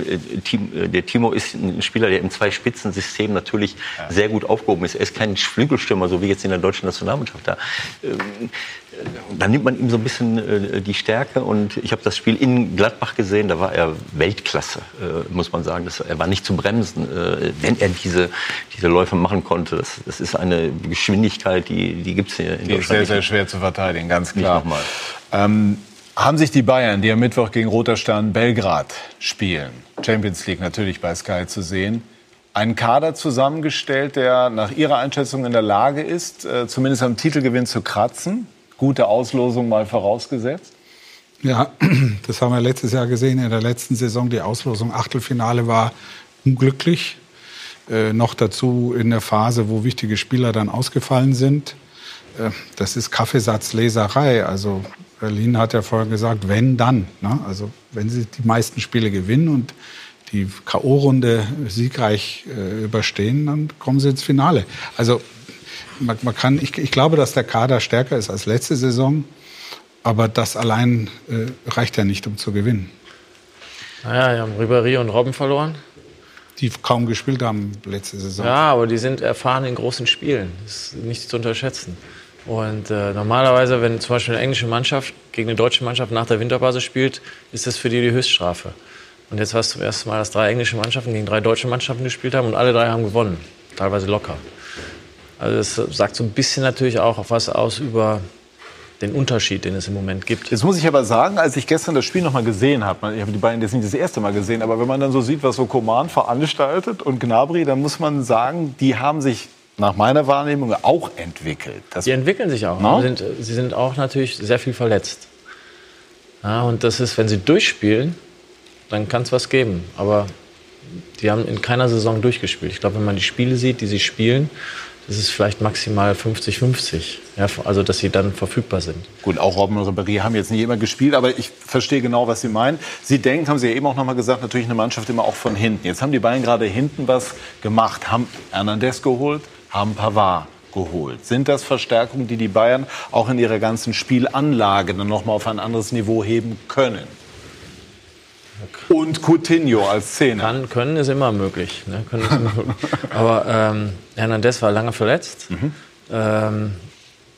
Tim, äh, der Timo ist ein Spieler, der im Zwei-Spitzen-System natürlich sehr gut aufgehoben ist. Er ist kein Flügelstürmer, so wie jetzt in der deutschen Nationalmannschaft. Da, ähm, äh, da nimmt man ihm so ein bisschen äh, die Stärke. Und ich habe das Spiel in Gladbach gesehen. Da war er Weltklasse, äh, muss man sagen. Das, er war nicht zu bremsen, äh, wenn er diese, diese Läufe machen konnte. Das, das ist eine Geschwindigkeit, die, die gibt es hier in Die ist Deutschland sehr, nicht. sehr schwer zu verteidigen, ganz klar. nochmal. Ähm, haben sich die Bayern, die am Mittwoch gegen Roter Stern Belgrad spielen, Champions League natürlich bei Sky zu sehen, einen Kader zusammengestellt, der nach Ihrer Einschätzung in der Lage ist, zumindest am Titelgewinn zu kratzen? Gute Auslosung mal vorausgesetzt. Ja, das haben wir letztes Jahr gesehen in der letzten Saison. Die Auslosung Achtelfinale war unglücklich. Äh, noch dazu in der Phase, wo wichtige Spieler dann ausgefallen sind. Äh, das ist Kaffeesatzleserei. Also Berlin hat ja vorher gesagt, wenn dann. Ne? Also wenn sie die meisten Spiele gewinnen und die K.O.-Runde siegreich äh, überstehen, dann kommen sie ins Finale. Also man, man kann, ich, ich glaube, dass der Kader stärker ist als letzte Saison. Aber das allein äh, reicht ja nicht, um zu gewinnen. Naja, wir haben Ribéry und Robben verloren. Die kaum gespielt haben letzte Saison. Ja, aber die sind erfahren in großen Spielen. Das ist nicht zu unterschätzen. Und äh, normalerweise, wenn zum Beispiel eine englische Mannschaft gegen eine deutsche Mannschaft nach der Winterpause spielt, ist das für die die Höchststrafe. Und jetzt war es zum ersten Mal, dass drei englische Mannschaften gegen drei deutsche Mannschaften gespielt haben und alle drei haben gewonnen. Teilweise locker. Also das sagt so ein bisschen natürlich auch was aus über den Unterschied, den es im Moment gibt. Jetzt muss ich aber sagen, als ich gestern das Spiel noch mal gesehen habe, ich habe die beiden jetzt nicht das erste Mal gesehen, aber wenn man dann so sieht, was so Koman veranstaltet und Gnabry, dann muss man sagen, die haben sich nach meiner Wahrnehmung auch entwickelt. Das Die entwickeln sich auch. No? Sind, sie sind auch natürlich sehr viel verletzt. Ja, und das ist, wenn sie durchspielen, dann kann es was geben. Aber die haben in keiner Saison durchgespielt. Ich glaube, wenn man die Spiele sieht, die sie spielen, ist vielleicht maximal 50-50. Ja, also, dass sie dann verfügbar sind. Gut, auch Robben und Ribéry haben jetzt nicht immer gespielt, aber ich verstehe genau, was Sie meinen. Sie denken, haben Sie ja eben auch noch mal gesagt, natürlich eine Mannschaft immer auch von hinten. Jetzt haben die Bayern gerade hinten was gemacht, haben Hernandez geholt, haben Pavard geholt. Sind das Verstärkungen, die die Bayern auch in ihrer ganzen Spielanlage dann noch mal auf ein anderes Niveau heben können? Und Coutinho als Zehner. Kann, können ist immer möglich. Ne? Können ist immer möglich. Aber ähm, Hernandez war lange verletzt. Mhm. Ähm,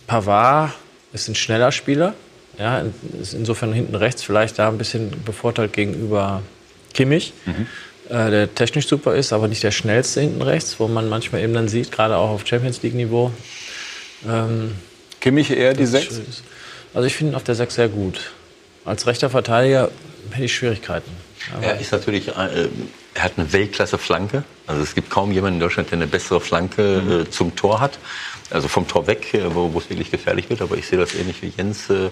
Pavard ist ein schneller Spieler. Ja, ist insofern hinten rechts vielleicht da ein bisschen bevorteilt gegenüber Kimmich, Mhm. äh, der technisch super ist, aber nicht der schnellste hinten rechts, wo man manchmal eben dann sieht, gerade auch auf Champions League Niveau. Ähm, Kimmich eher die Sechs? ist. Also ich finde ihn auf der 6 sehr gut. Als rechter Verteidiger hätte ich Schwierigkeiten. Aber Er ist natürlich, äh, er hat eine Weltklasse-Flanke. Also es gibt kaum jemanden in Deutschland, der eine bessere Flanke Mhm. äh, zum Tor hat. Also vom Tor weg, äh, wo, wo es wirklich gefährlich wird. Aber ich sehe das ähnlich wie Jens äh,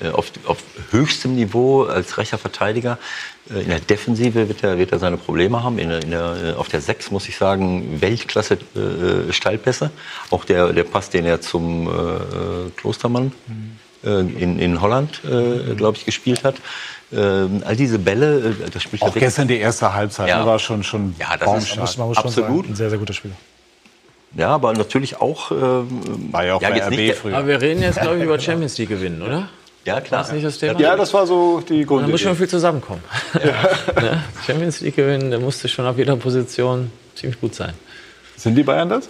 äh, auf, auf höchstem Niveau als rechter Verteidiger. Äh, in der Defensive wird er, wird er seine Probleme haben. In der, in der, äh, auf der 6 muss ich sagen, Weltklasse äh, Steilpässe. Auch der, der Pass, den er zum äh, äh, Klostermann äh, in, in Holland, äh, glaube ich, gespielt hat. Ähm, all diese Bälle, äh, das spielt Auch er gestern die erste Halbzeit Ja. ne, war schon, schon Ja, das ist- muss- man muss schon Absolut. sagen, Ein sehr, sehr guter Spieler. Ja, aber natürlich auch. Ähm, war ja auch bei jetzt RB nicht früher. Aber wir reden jetzt, glaube ich, über Champions League gewinnen, oder? Ja, klar. War das nicht das Thema? Ja, das war so die Da muss Grundidee. schon viel zusammenkommen. ne? Champions League gewinnen, da musste schon auf jeder Position ziemlich gut sein. Sind die Bayern das?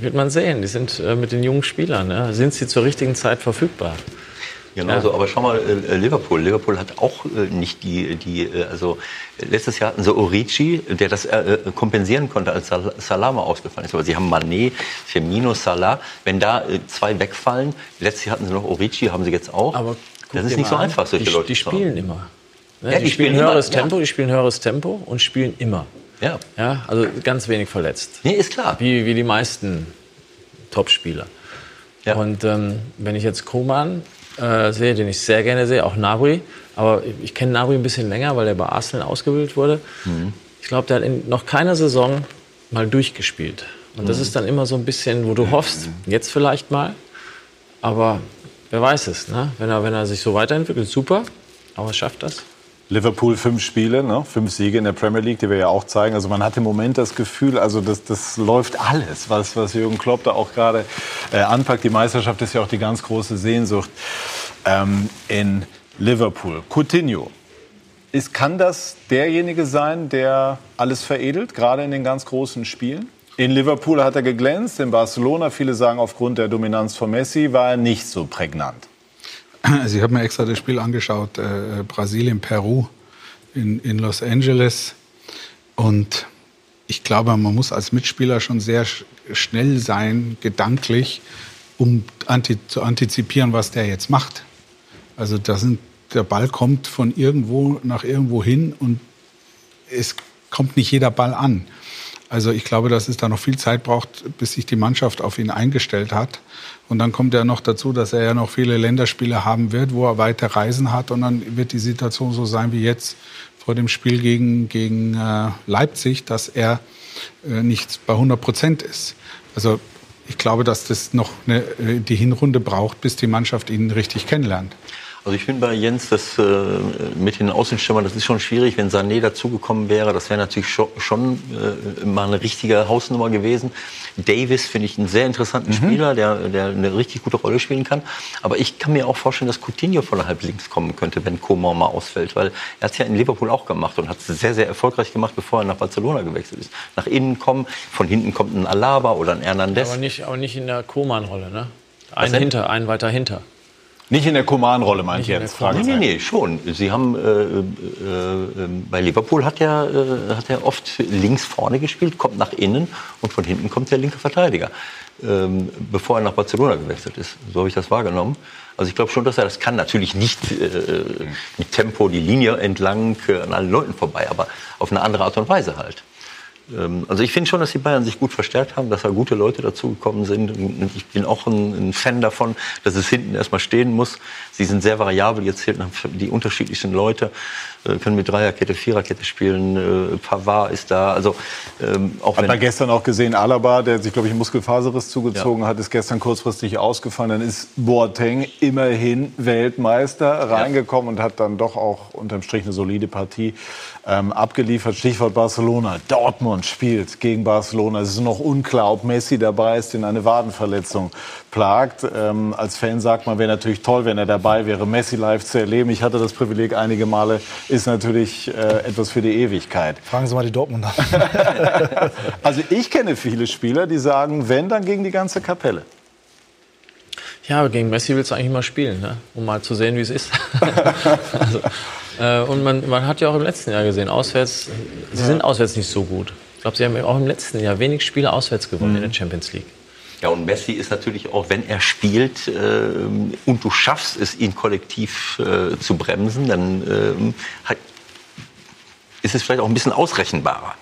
Wird man sehen. Die sind äh, mit den jungen Spielern. Ne? Sind sie zur richtigen Zeit verfügbar? Genau so, aber schau mal, äh, Liverpool. Liverpool hat auch äh, nicht die, die äh, also äh, letztes Jahr hatten sie Orici, der das äh, äh, kompensieren konnte, als Sal- Salah mal ausgefallen ist. Aber sie haben Mané, Firmino, Salah. Wenn da äh, zwei wegfallen, letztes Jahr hatten sie noch Orici, haben sie jetzt auch. Aber das ist nicht so an, einfach, solche die, Leute Die spielen immer. Ne? Ja, die, die spielen spielen höheres immer, ja. Tempo, die spielen höheres Tempo und spielen immer. Ja. Ja, also ganz wenig verletzt. Nee, ist klar. Wie, wie die meisten Topspieler. Und ähm, wenn ich jetzt Koman äh, sehe, den ich sehr gerne sehe, auch Nabri, aber ich, kenne Nabri ein bisschen länger, weil er bei Arsenal ausgebildet wurde. Mhm. Ich glaube, der hat in noch keiner Saison mal durchgespielt. Und das Mhm. ist dann immer so ein bisschen, wo du hoffst, jetzt vielleicht mal. Aber wer weiß es, ne? wenn, er, wenn er sich so weiterentwickelt, super. Aber schafft das? Liverpool fünf Spiele, ne? fünf Siege in der Premier League, die wir ja auch zeigen. Also man hat im Moment das Gefühl, also das, das läuft alles, was, was Jürgen Klopp da auch gerade äh, anpackt. Die Meisterschaft ist ja auch die ganz große Sehnsucht ähm, in Liverpool. Coutinho, ist, kann das derjenige sein, der alles veredelt, gerade in den ganz großen Spielen? In Liverpool hat er geglänzt, in Barcelona, viele sagen aufgrund der Dominanz von Messi, war er nicht so prägnant. Also ich habe mir extra das Spiel angeschaut, äh, Brasilien, Peru in, in Los Angeles. Und ich glaube, man muss als Mitspieler schon sehr sch schnell sein, gedanklich, um anti zu antizipieren, was der jetzt macht. Also da sind, der Ball kommt von irgendwo nach irgendwo hin und es kommt nicht jeder Ball an. Also ich glaube, dass es da noch viel Zeit braucht, bis sich die Mannschaft auf ihn eingestellt hat. Und dann kommt ja noch dazu, dass er ja noch viele Länderspiele haben wird, wo er weite Reisen hat. Und dann wird die Situation so sein wie jetzt vor dem Spiel gegen, gegen äh, Leipzig, dass er äh, nicht bei 100 Prozent ist. Also ich glaube, dass das noch eine, äh, die Hinrunde braucht, bis die Mannschaft ihn richtig kennenlernt. Also ich finde bei Jens, das äh, mit den Außenstürmern, das ist schon schwierig, wenn Sané dazugekommen wäre. Das wäre natürlich schon, schon äh, mal eine richtige Hausnummer gewesen. Davis finde ich einen sehr interessanten Spieler, der, der eine richtig gute Rolle spielen kann. Aber ich kann mir auch vorstellen, dass Coutinho von halb links kommen könnte, wenn Coman mal ausfällt. Weil er hat es ja in Liverpool auch gemacht und hat es sehr, sehr erfolgreich gemacht, bevor er nach Barcelona gewechselt ist. Nach innen kommen, von hinten kommt ein Alaba oder ein Hernandez. Aber nicht, aber nicht in der Koman-Rolle, ne? Was Ein denn? hinter, ein weiter hinter. Nicht in der Koman-Rolle, meine ich jetzt. Nee, nee, nee, schon. Sie haben, äh, äh, äh, bei Liverpool hat er, äh, hat er oft links vorne gespielt, kommt nach innen und von hinten kommt der linke Verteidiger, ähm, bevor er nach Barcelona gewechselt ist. So habe ich das wahrgenommen. Also ich glaube schon, dass er das kann. Natürlich nicht äh, mit Tempo die Linie entlang äh, an allen Leuten vorbei, aber auf eine andere Art und Weise halt. Ähm, Also ich finde schon, dass die Bayern sich gut verstärkt haben, dass da gute Leute dazugekommen sind. Ich bin auch ein Fan davon, dass es hinten erstmal stehen muss. Sie sind sehr variabel jetzt hier die unterschiedlichsten Leute äh, können mit Dreierkette, Viererkette spielen. Äh, Pavard ist da. Also ähm, auch Hat man gestern auch gesehen, Alaba, der sich, glaube ich, einen Muskelfaserriss zugezogen hat, ist gestern kurzfristig ausgefallen. Dann ist Boateng immerhin Weltmeister reingekommen und hat dann doch auch unterm Strich eine solide Partie ähm, abgeliefert. Stichwort Barcelona, Dortmund. Dortmund spielt gegen Barcelona. Es ist noch unklar, ob Messi dabei ist, den eine Wadenverletzung plagt. Ähm, als Fan sagt man, wäre natürlich toll, wenn er dabei wäre, Messi live zu erleben. Ich hatte das Privileg einige Male, ist natürlich äh, etwas für die Ewigkeit. Fragen Sie mal die Dortmunder. also ich kenne viele Spieler, die sagen, wenn, dann gegen die ganze Kapelle. Ja, aber gegen Messi willst du eigentlich mal spielen, ne? um mal zu sehen, wie es ist. also, äh, und man, man hat ja auch im letzten Jahr gesehen, auswärts, sie ja. sind auswärts nicht so gut. Ich glaube, sie haben auch im letzten Jahr wenig Spiele auswärts gewonnen mhm. in der Champions League. Ja, und Messi ist natürlich auch, wenn er spielt äh, und du schaffst es, ihn kollektiv äh, zu bremsen, dann äh, hat, ist es vielleicht auch ein bisschen ausrechenbarer.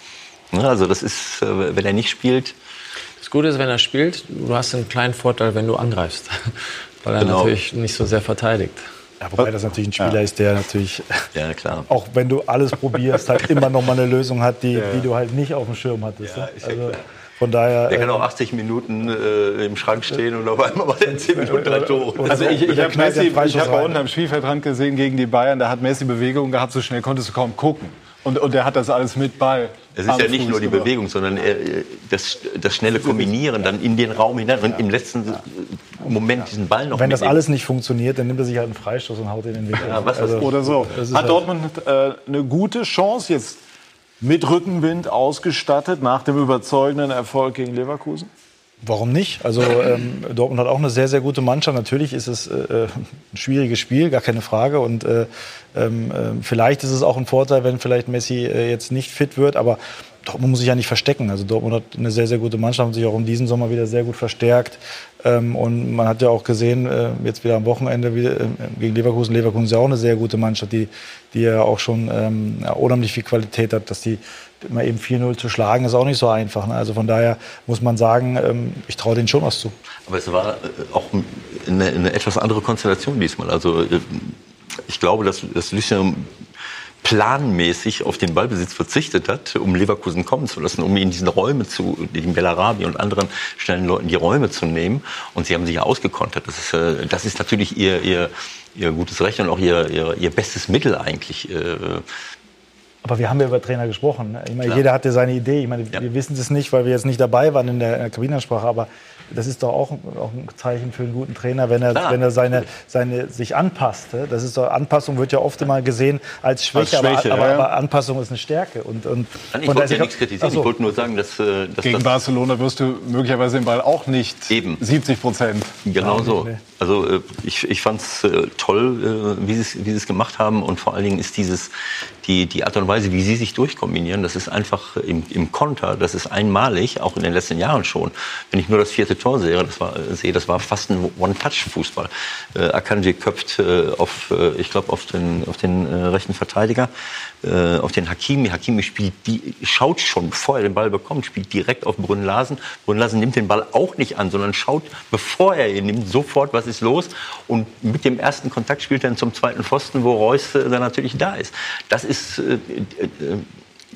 Ne? Also das ist, äh, wenn er nicht spielt, Gute ist, wenn er spielt, du hast einen kleinen Vorteil, wenn du angreifst. Weil er genau. natürlich nicht so sehr verteidigt. Ja, wobei das natürlich ein Spieler ja. ist, der natürlich, ja, klar. auch wenn du alles probierst, halt immer noch mal eine Lösung hat, die, ja. die du halt nicht auf dem Schirm hattest. Ja, also, von daher, der kann auch 80 Minuten äh, im Schrank stehen und auf einmal mal in 10 Minuten drei Tore. Also ich, ich habe Messi, ich habe bei unten am Spielfeldrand gesehen gegen die Bayern, da hat Messi Bewegung gehabt, so schnell konntest du kaum gucken. Und, und er hat das alles mit Ball. Es ist ja nicht Fuß nur die gemacht. Bewegung, sondern das, das schnelle Kombinieren dann in den Raum hinein und im letzten Moment diesen Ball noch Wenn das alles nicht funktioniert, dann nimmt er sich halt einen Freistoß und haut ihn in den. Ja, also, oder so. Hat halt Dortmund äh, eine gute Chance jetzt mit Rückenwind ausgestattet nach dem überzeugenden Erfolg gegen Leverkusen? Warum nicht? Also ähm, Dortmund hat auch eine sehr, sehr gute Mannschaft. Natürlich ist es äh, ein schwieriges Spiel, gar keine Frage. Und äh, ähm, äh, vielleicht ist es auch ein Vorteil, wenn vielleicht Messi äh, jetzt nicht fit wird. Aber Dortmund muss sich ja nicht verstecken. Also Dortmund hat eine sehr, sehr gute Mannschaft und sich auch in diesem Sommer wieder sehr gut verstärkt. Ähm, und man hat ja auch gesehen, äh, jetzt wieder am Wochenende äh, gegen Leverkusen. Leverkusen ist ja auch eine sehr gute Mannschaft, die, die ja auch schon ähm, unheimlich viel Qualität hat, dass die immer eben 4-0 zu schlagen, ist auch nicht so einfach. Ne? Also von daher muss man sagen, ähm, ich traue denen schon was zu. Aber es war äh, auch eine, eine etwas andere Konstellation diesmal. Also ich glaube, dass, dass Lucien planmäßig auf den Ballbesitz verzichtet hat, um Leverkusen kommen zu lassen, um in diesen Räume zu, den Bellarabi und anderen schnellen Leuten die Räume zu nehmen. Und sie haben sich ja ausgekontert. Das ist, äh, das ist natürlich ihr, ihr, ihr gutes Recht und auch ihr, ihr, ihr bestes Mittel eigentlich. Aber wir haben ja über Trainer gesprochen. Ich meine, jeder hatte seine Idee. Ich meine, ja. wir wissen es nicht, weil wir jetzt nicht dabei waren in der, in der Kabinenansprache. Aber das ist doch auch, auch ein Zeichen für einen guten Trainer, wenn er, wenn er seine, seine, sich anpasst. Das ist doch, Anpassung wird ja oft immer gesehen als Schwäche, als Schwäche aber, ja. aber, Anpassung ist eine Stärke. Und, und ich wollte ja nichts kritisieren, so. ich wollte nur sagen, dass, äh, dass Gegen Barcelona wirst du möglicherweise den Ball auch nicht Eben. 70 Prozent. Genau so. Also äh, ich, ich fand es äh, toll, wie sie wie es gemacht haben und vor allen Dingen ist dieses, die, die Art und Weise, wie sie sich durchkombinieren, das ist einfach im, im Konter, das ist einmalig, auch in den letzten Jahren schon. Wenn ich nur das vierte Tor sehe, das war, sehe, das war fast ein One-Touch-Fußball. Äh, Akanji köpft äh, auf, äh, ich glaube, auf den, auf den äh, rechten Verteidiger, äh, auf den Hakimi. Hakimi spielt die, schaut schon, bevor er den Ball bekommt, spielt direkt auf Brunn-Larsen. Brunn-Larsen nimmt den Ball auch nicht an, sondern schaut, bevor er ihn nimmt, sofort, was ist los. Und mit dem ersten Kontakt spielt er dann zum zweiten Pfosten, wo Reus äh, dann natürlich da ist. Das ist äh, äh,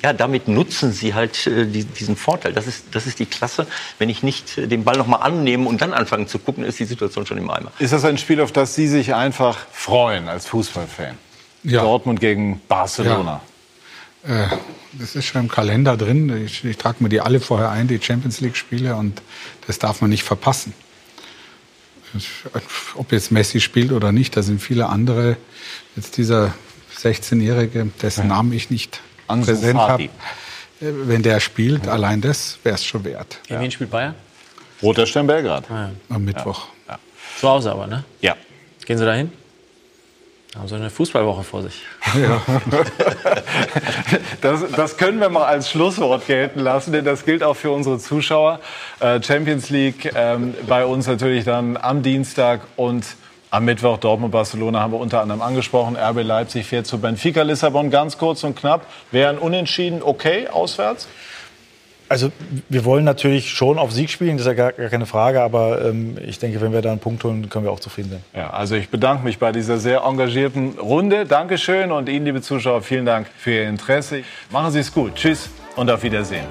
ja, damit nutzen sie halt äh, die, diesen Vorteil. Das ist, das ist die Klasse. Wenn ich nicht den Ball noch mal annehme und dann anfange zu gucken, ist die Situation schon im Eimer. Ist das ein Spiel, auf das Sie sich einfach freuen als Fußballfan? Ja. Dortmund gegen Barcelona. Ja. Äh, das ist schon im Kalender drin. Ich, ich trage mir die alle vorher ein, die Champions League-Spiele, und das darf man nicht verpassen. Ob jetzt Messi spielt oder nicht, da sind viele andere. Jetzt dieser 16-Jährige, dessen ja. Namen ich nicht Ansu präsent habe. Wenn der spielt, allein das wäre es schon wert. Gegen wen spielt Bayern? Roter Stern Belgrad. Ah, ja. Am Mittwoch. Ja. Zu Hause aber, ne? Ja. Gehen Sie da hin? Haben Sie eine Fußballwoche vor sich. Ja. das, das, können wir mal als Schlusswort gelten lassen, denn das gilt auch für unsere Zuschauer. Äh, Champions League ähm, bei uns natürlich dann am Dienstag und am Mittwoch Dortmund-Barcelona haben wir unter anderem angesprochen. RB Leipzig fährt zu Benfica Lissabon ganz kurz und knapp. Wären Unentschieden okay auswärts? Also wir wollen natürlich schon auf Sieg spielen, das ist ja gar, gar keine Frage. Aber ähm, ich denke, wenn wir da einen Punkt holen, können wir auch zufrieden sein. Ja, also ich bedanke mich bei dieser sehr engagierten Runde. Dankeschön und Ihnen, liebe Zuschauer, vielen Dank für Ihr Interesse. Machen Sie es gut. Tschüss und auf Wiedersehen.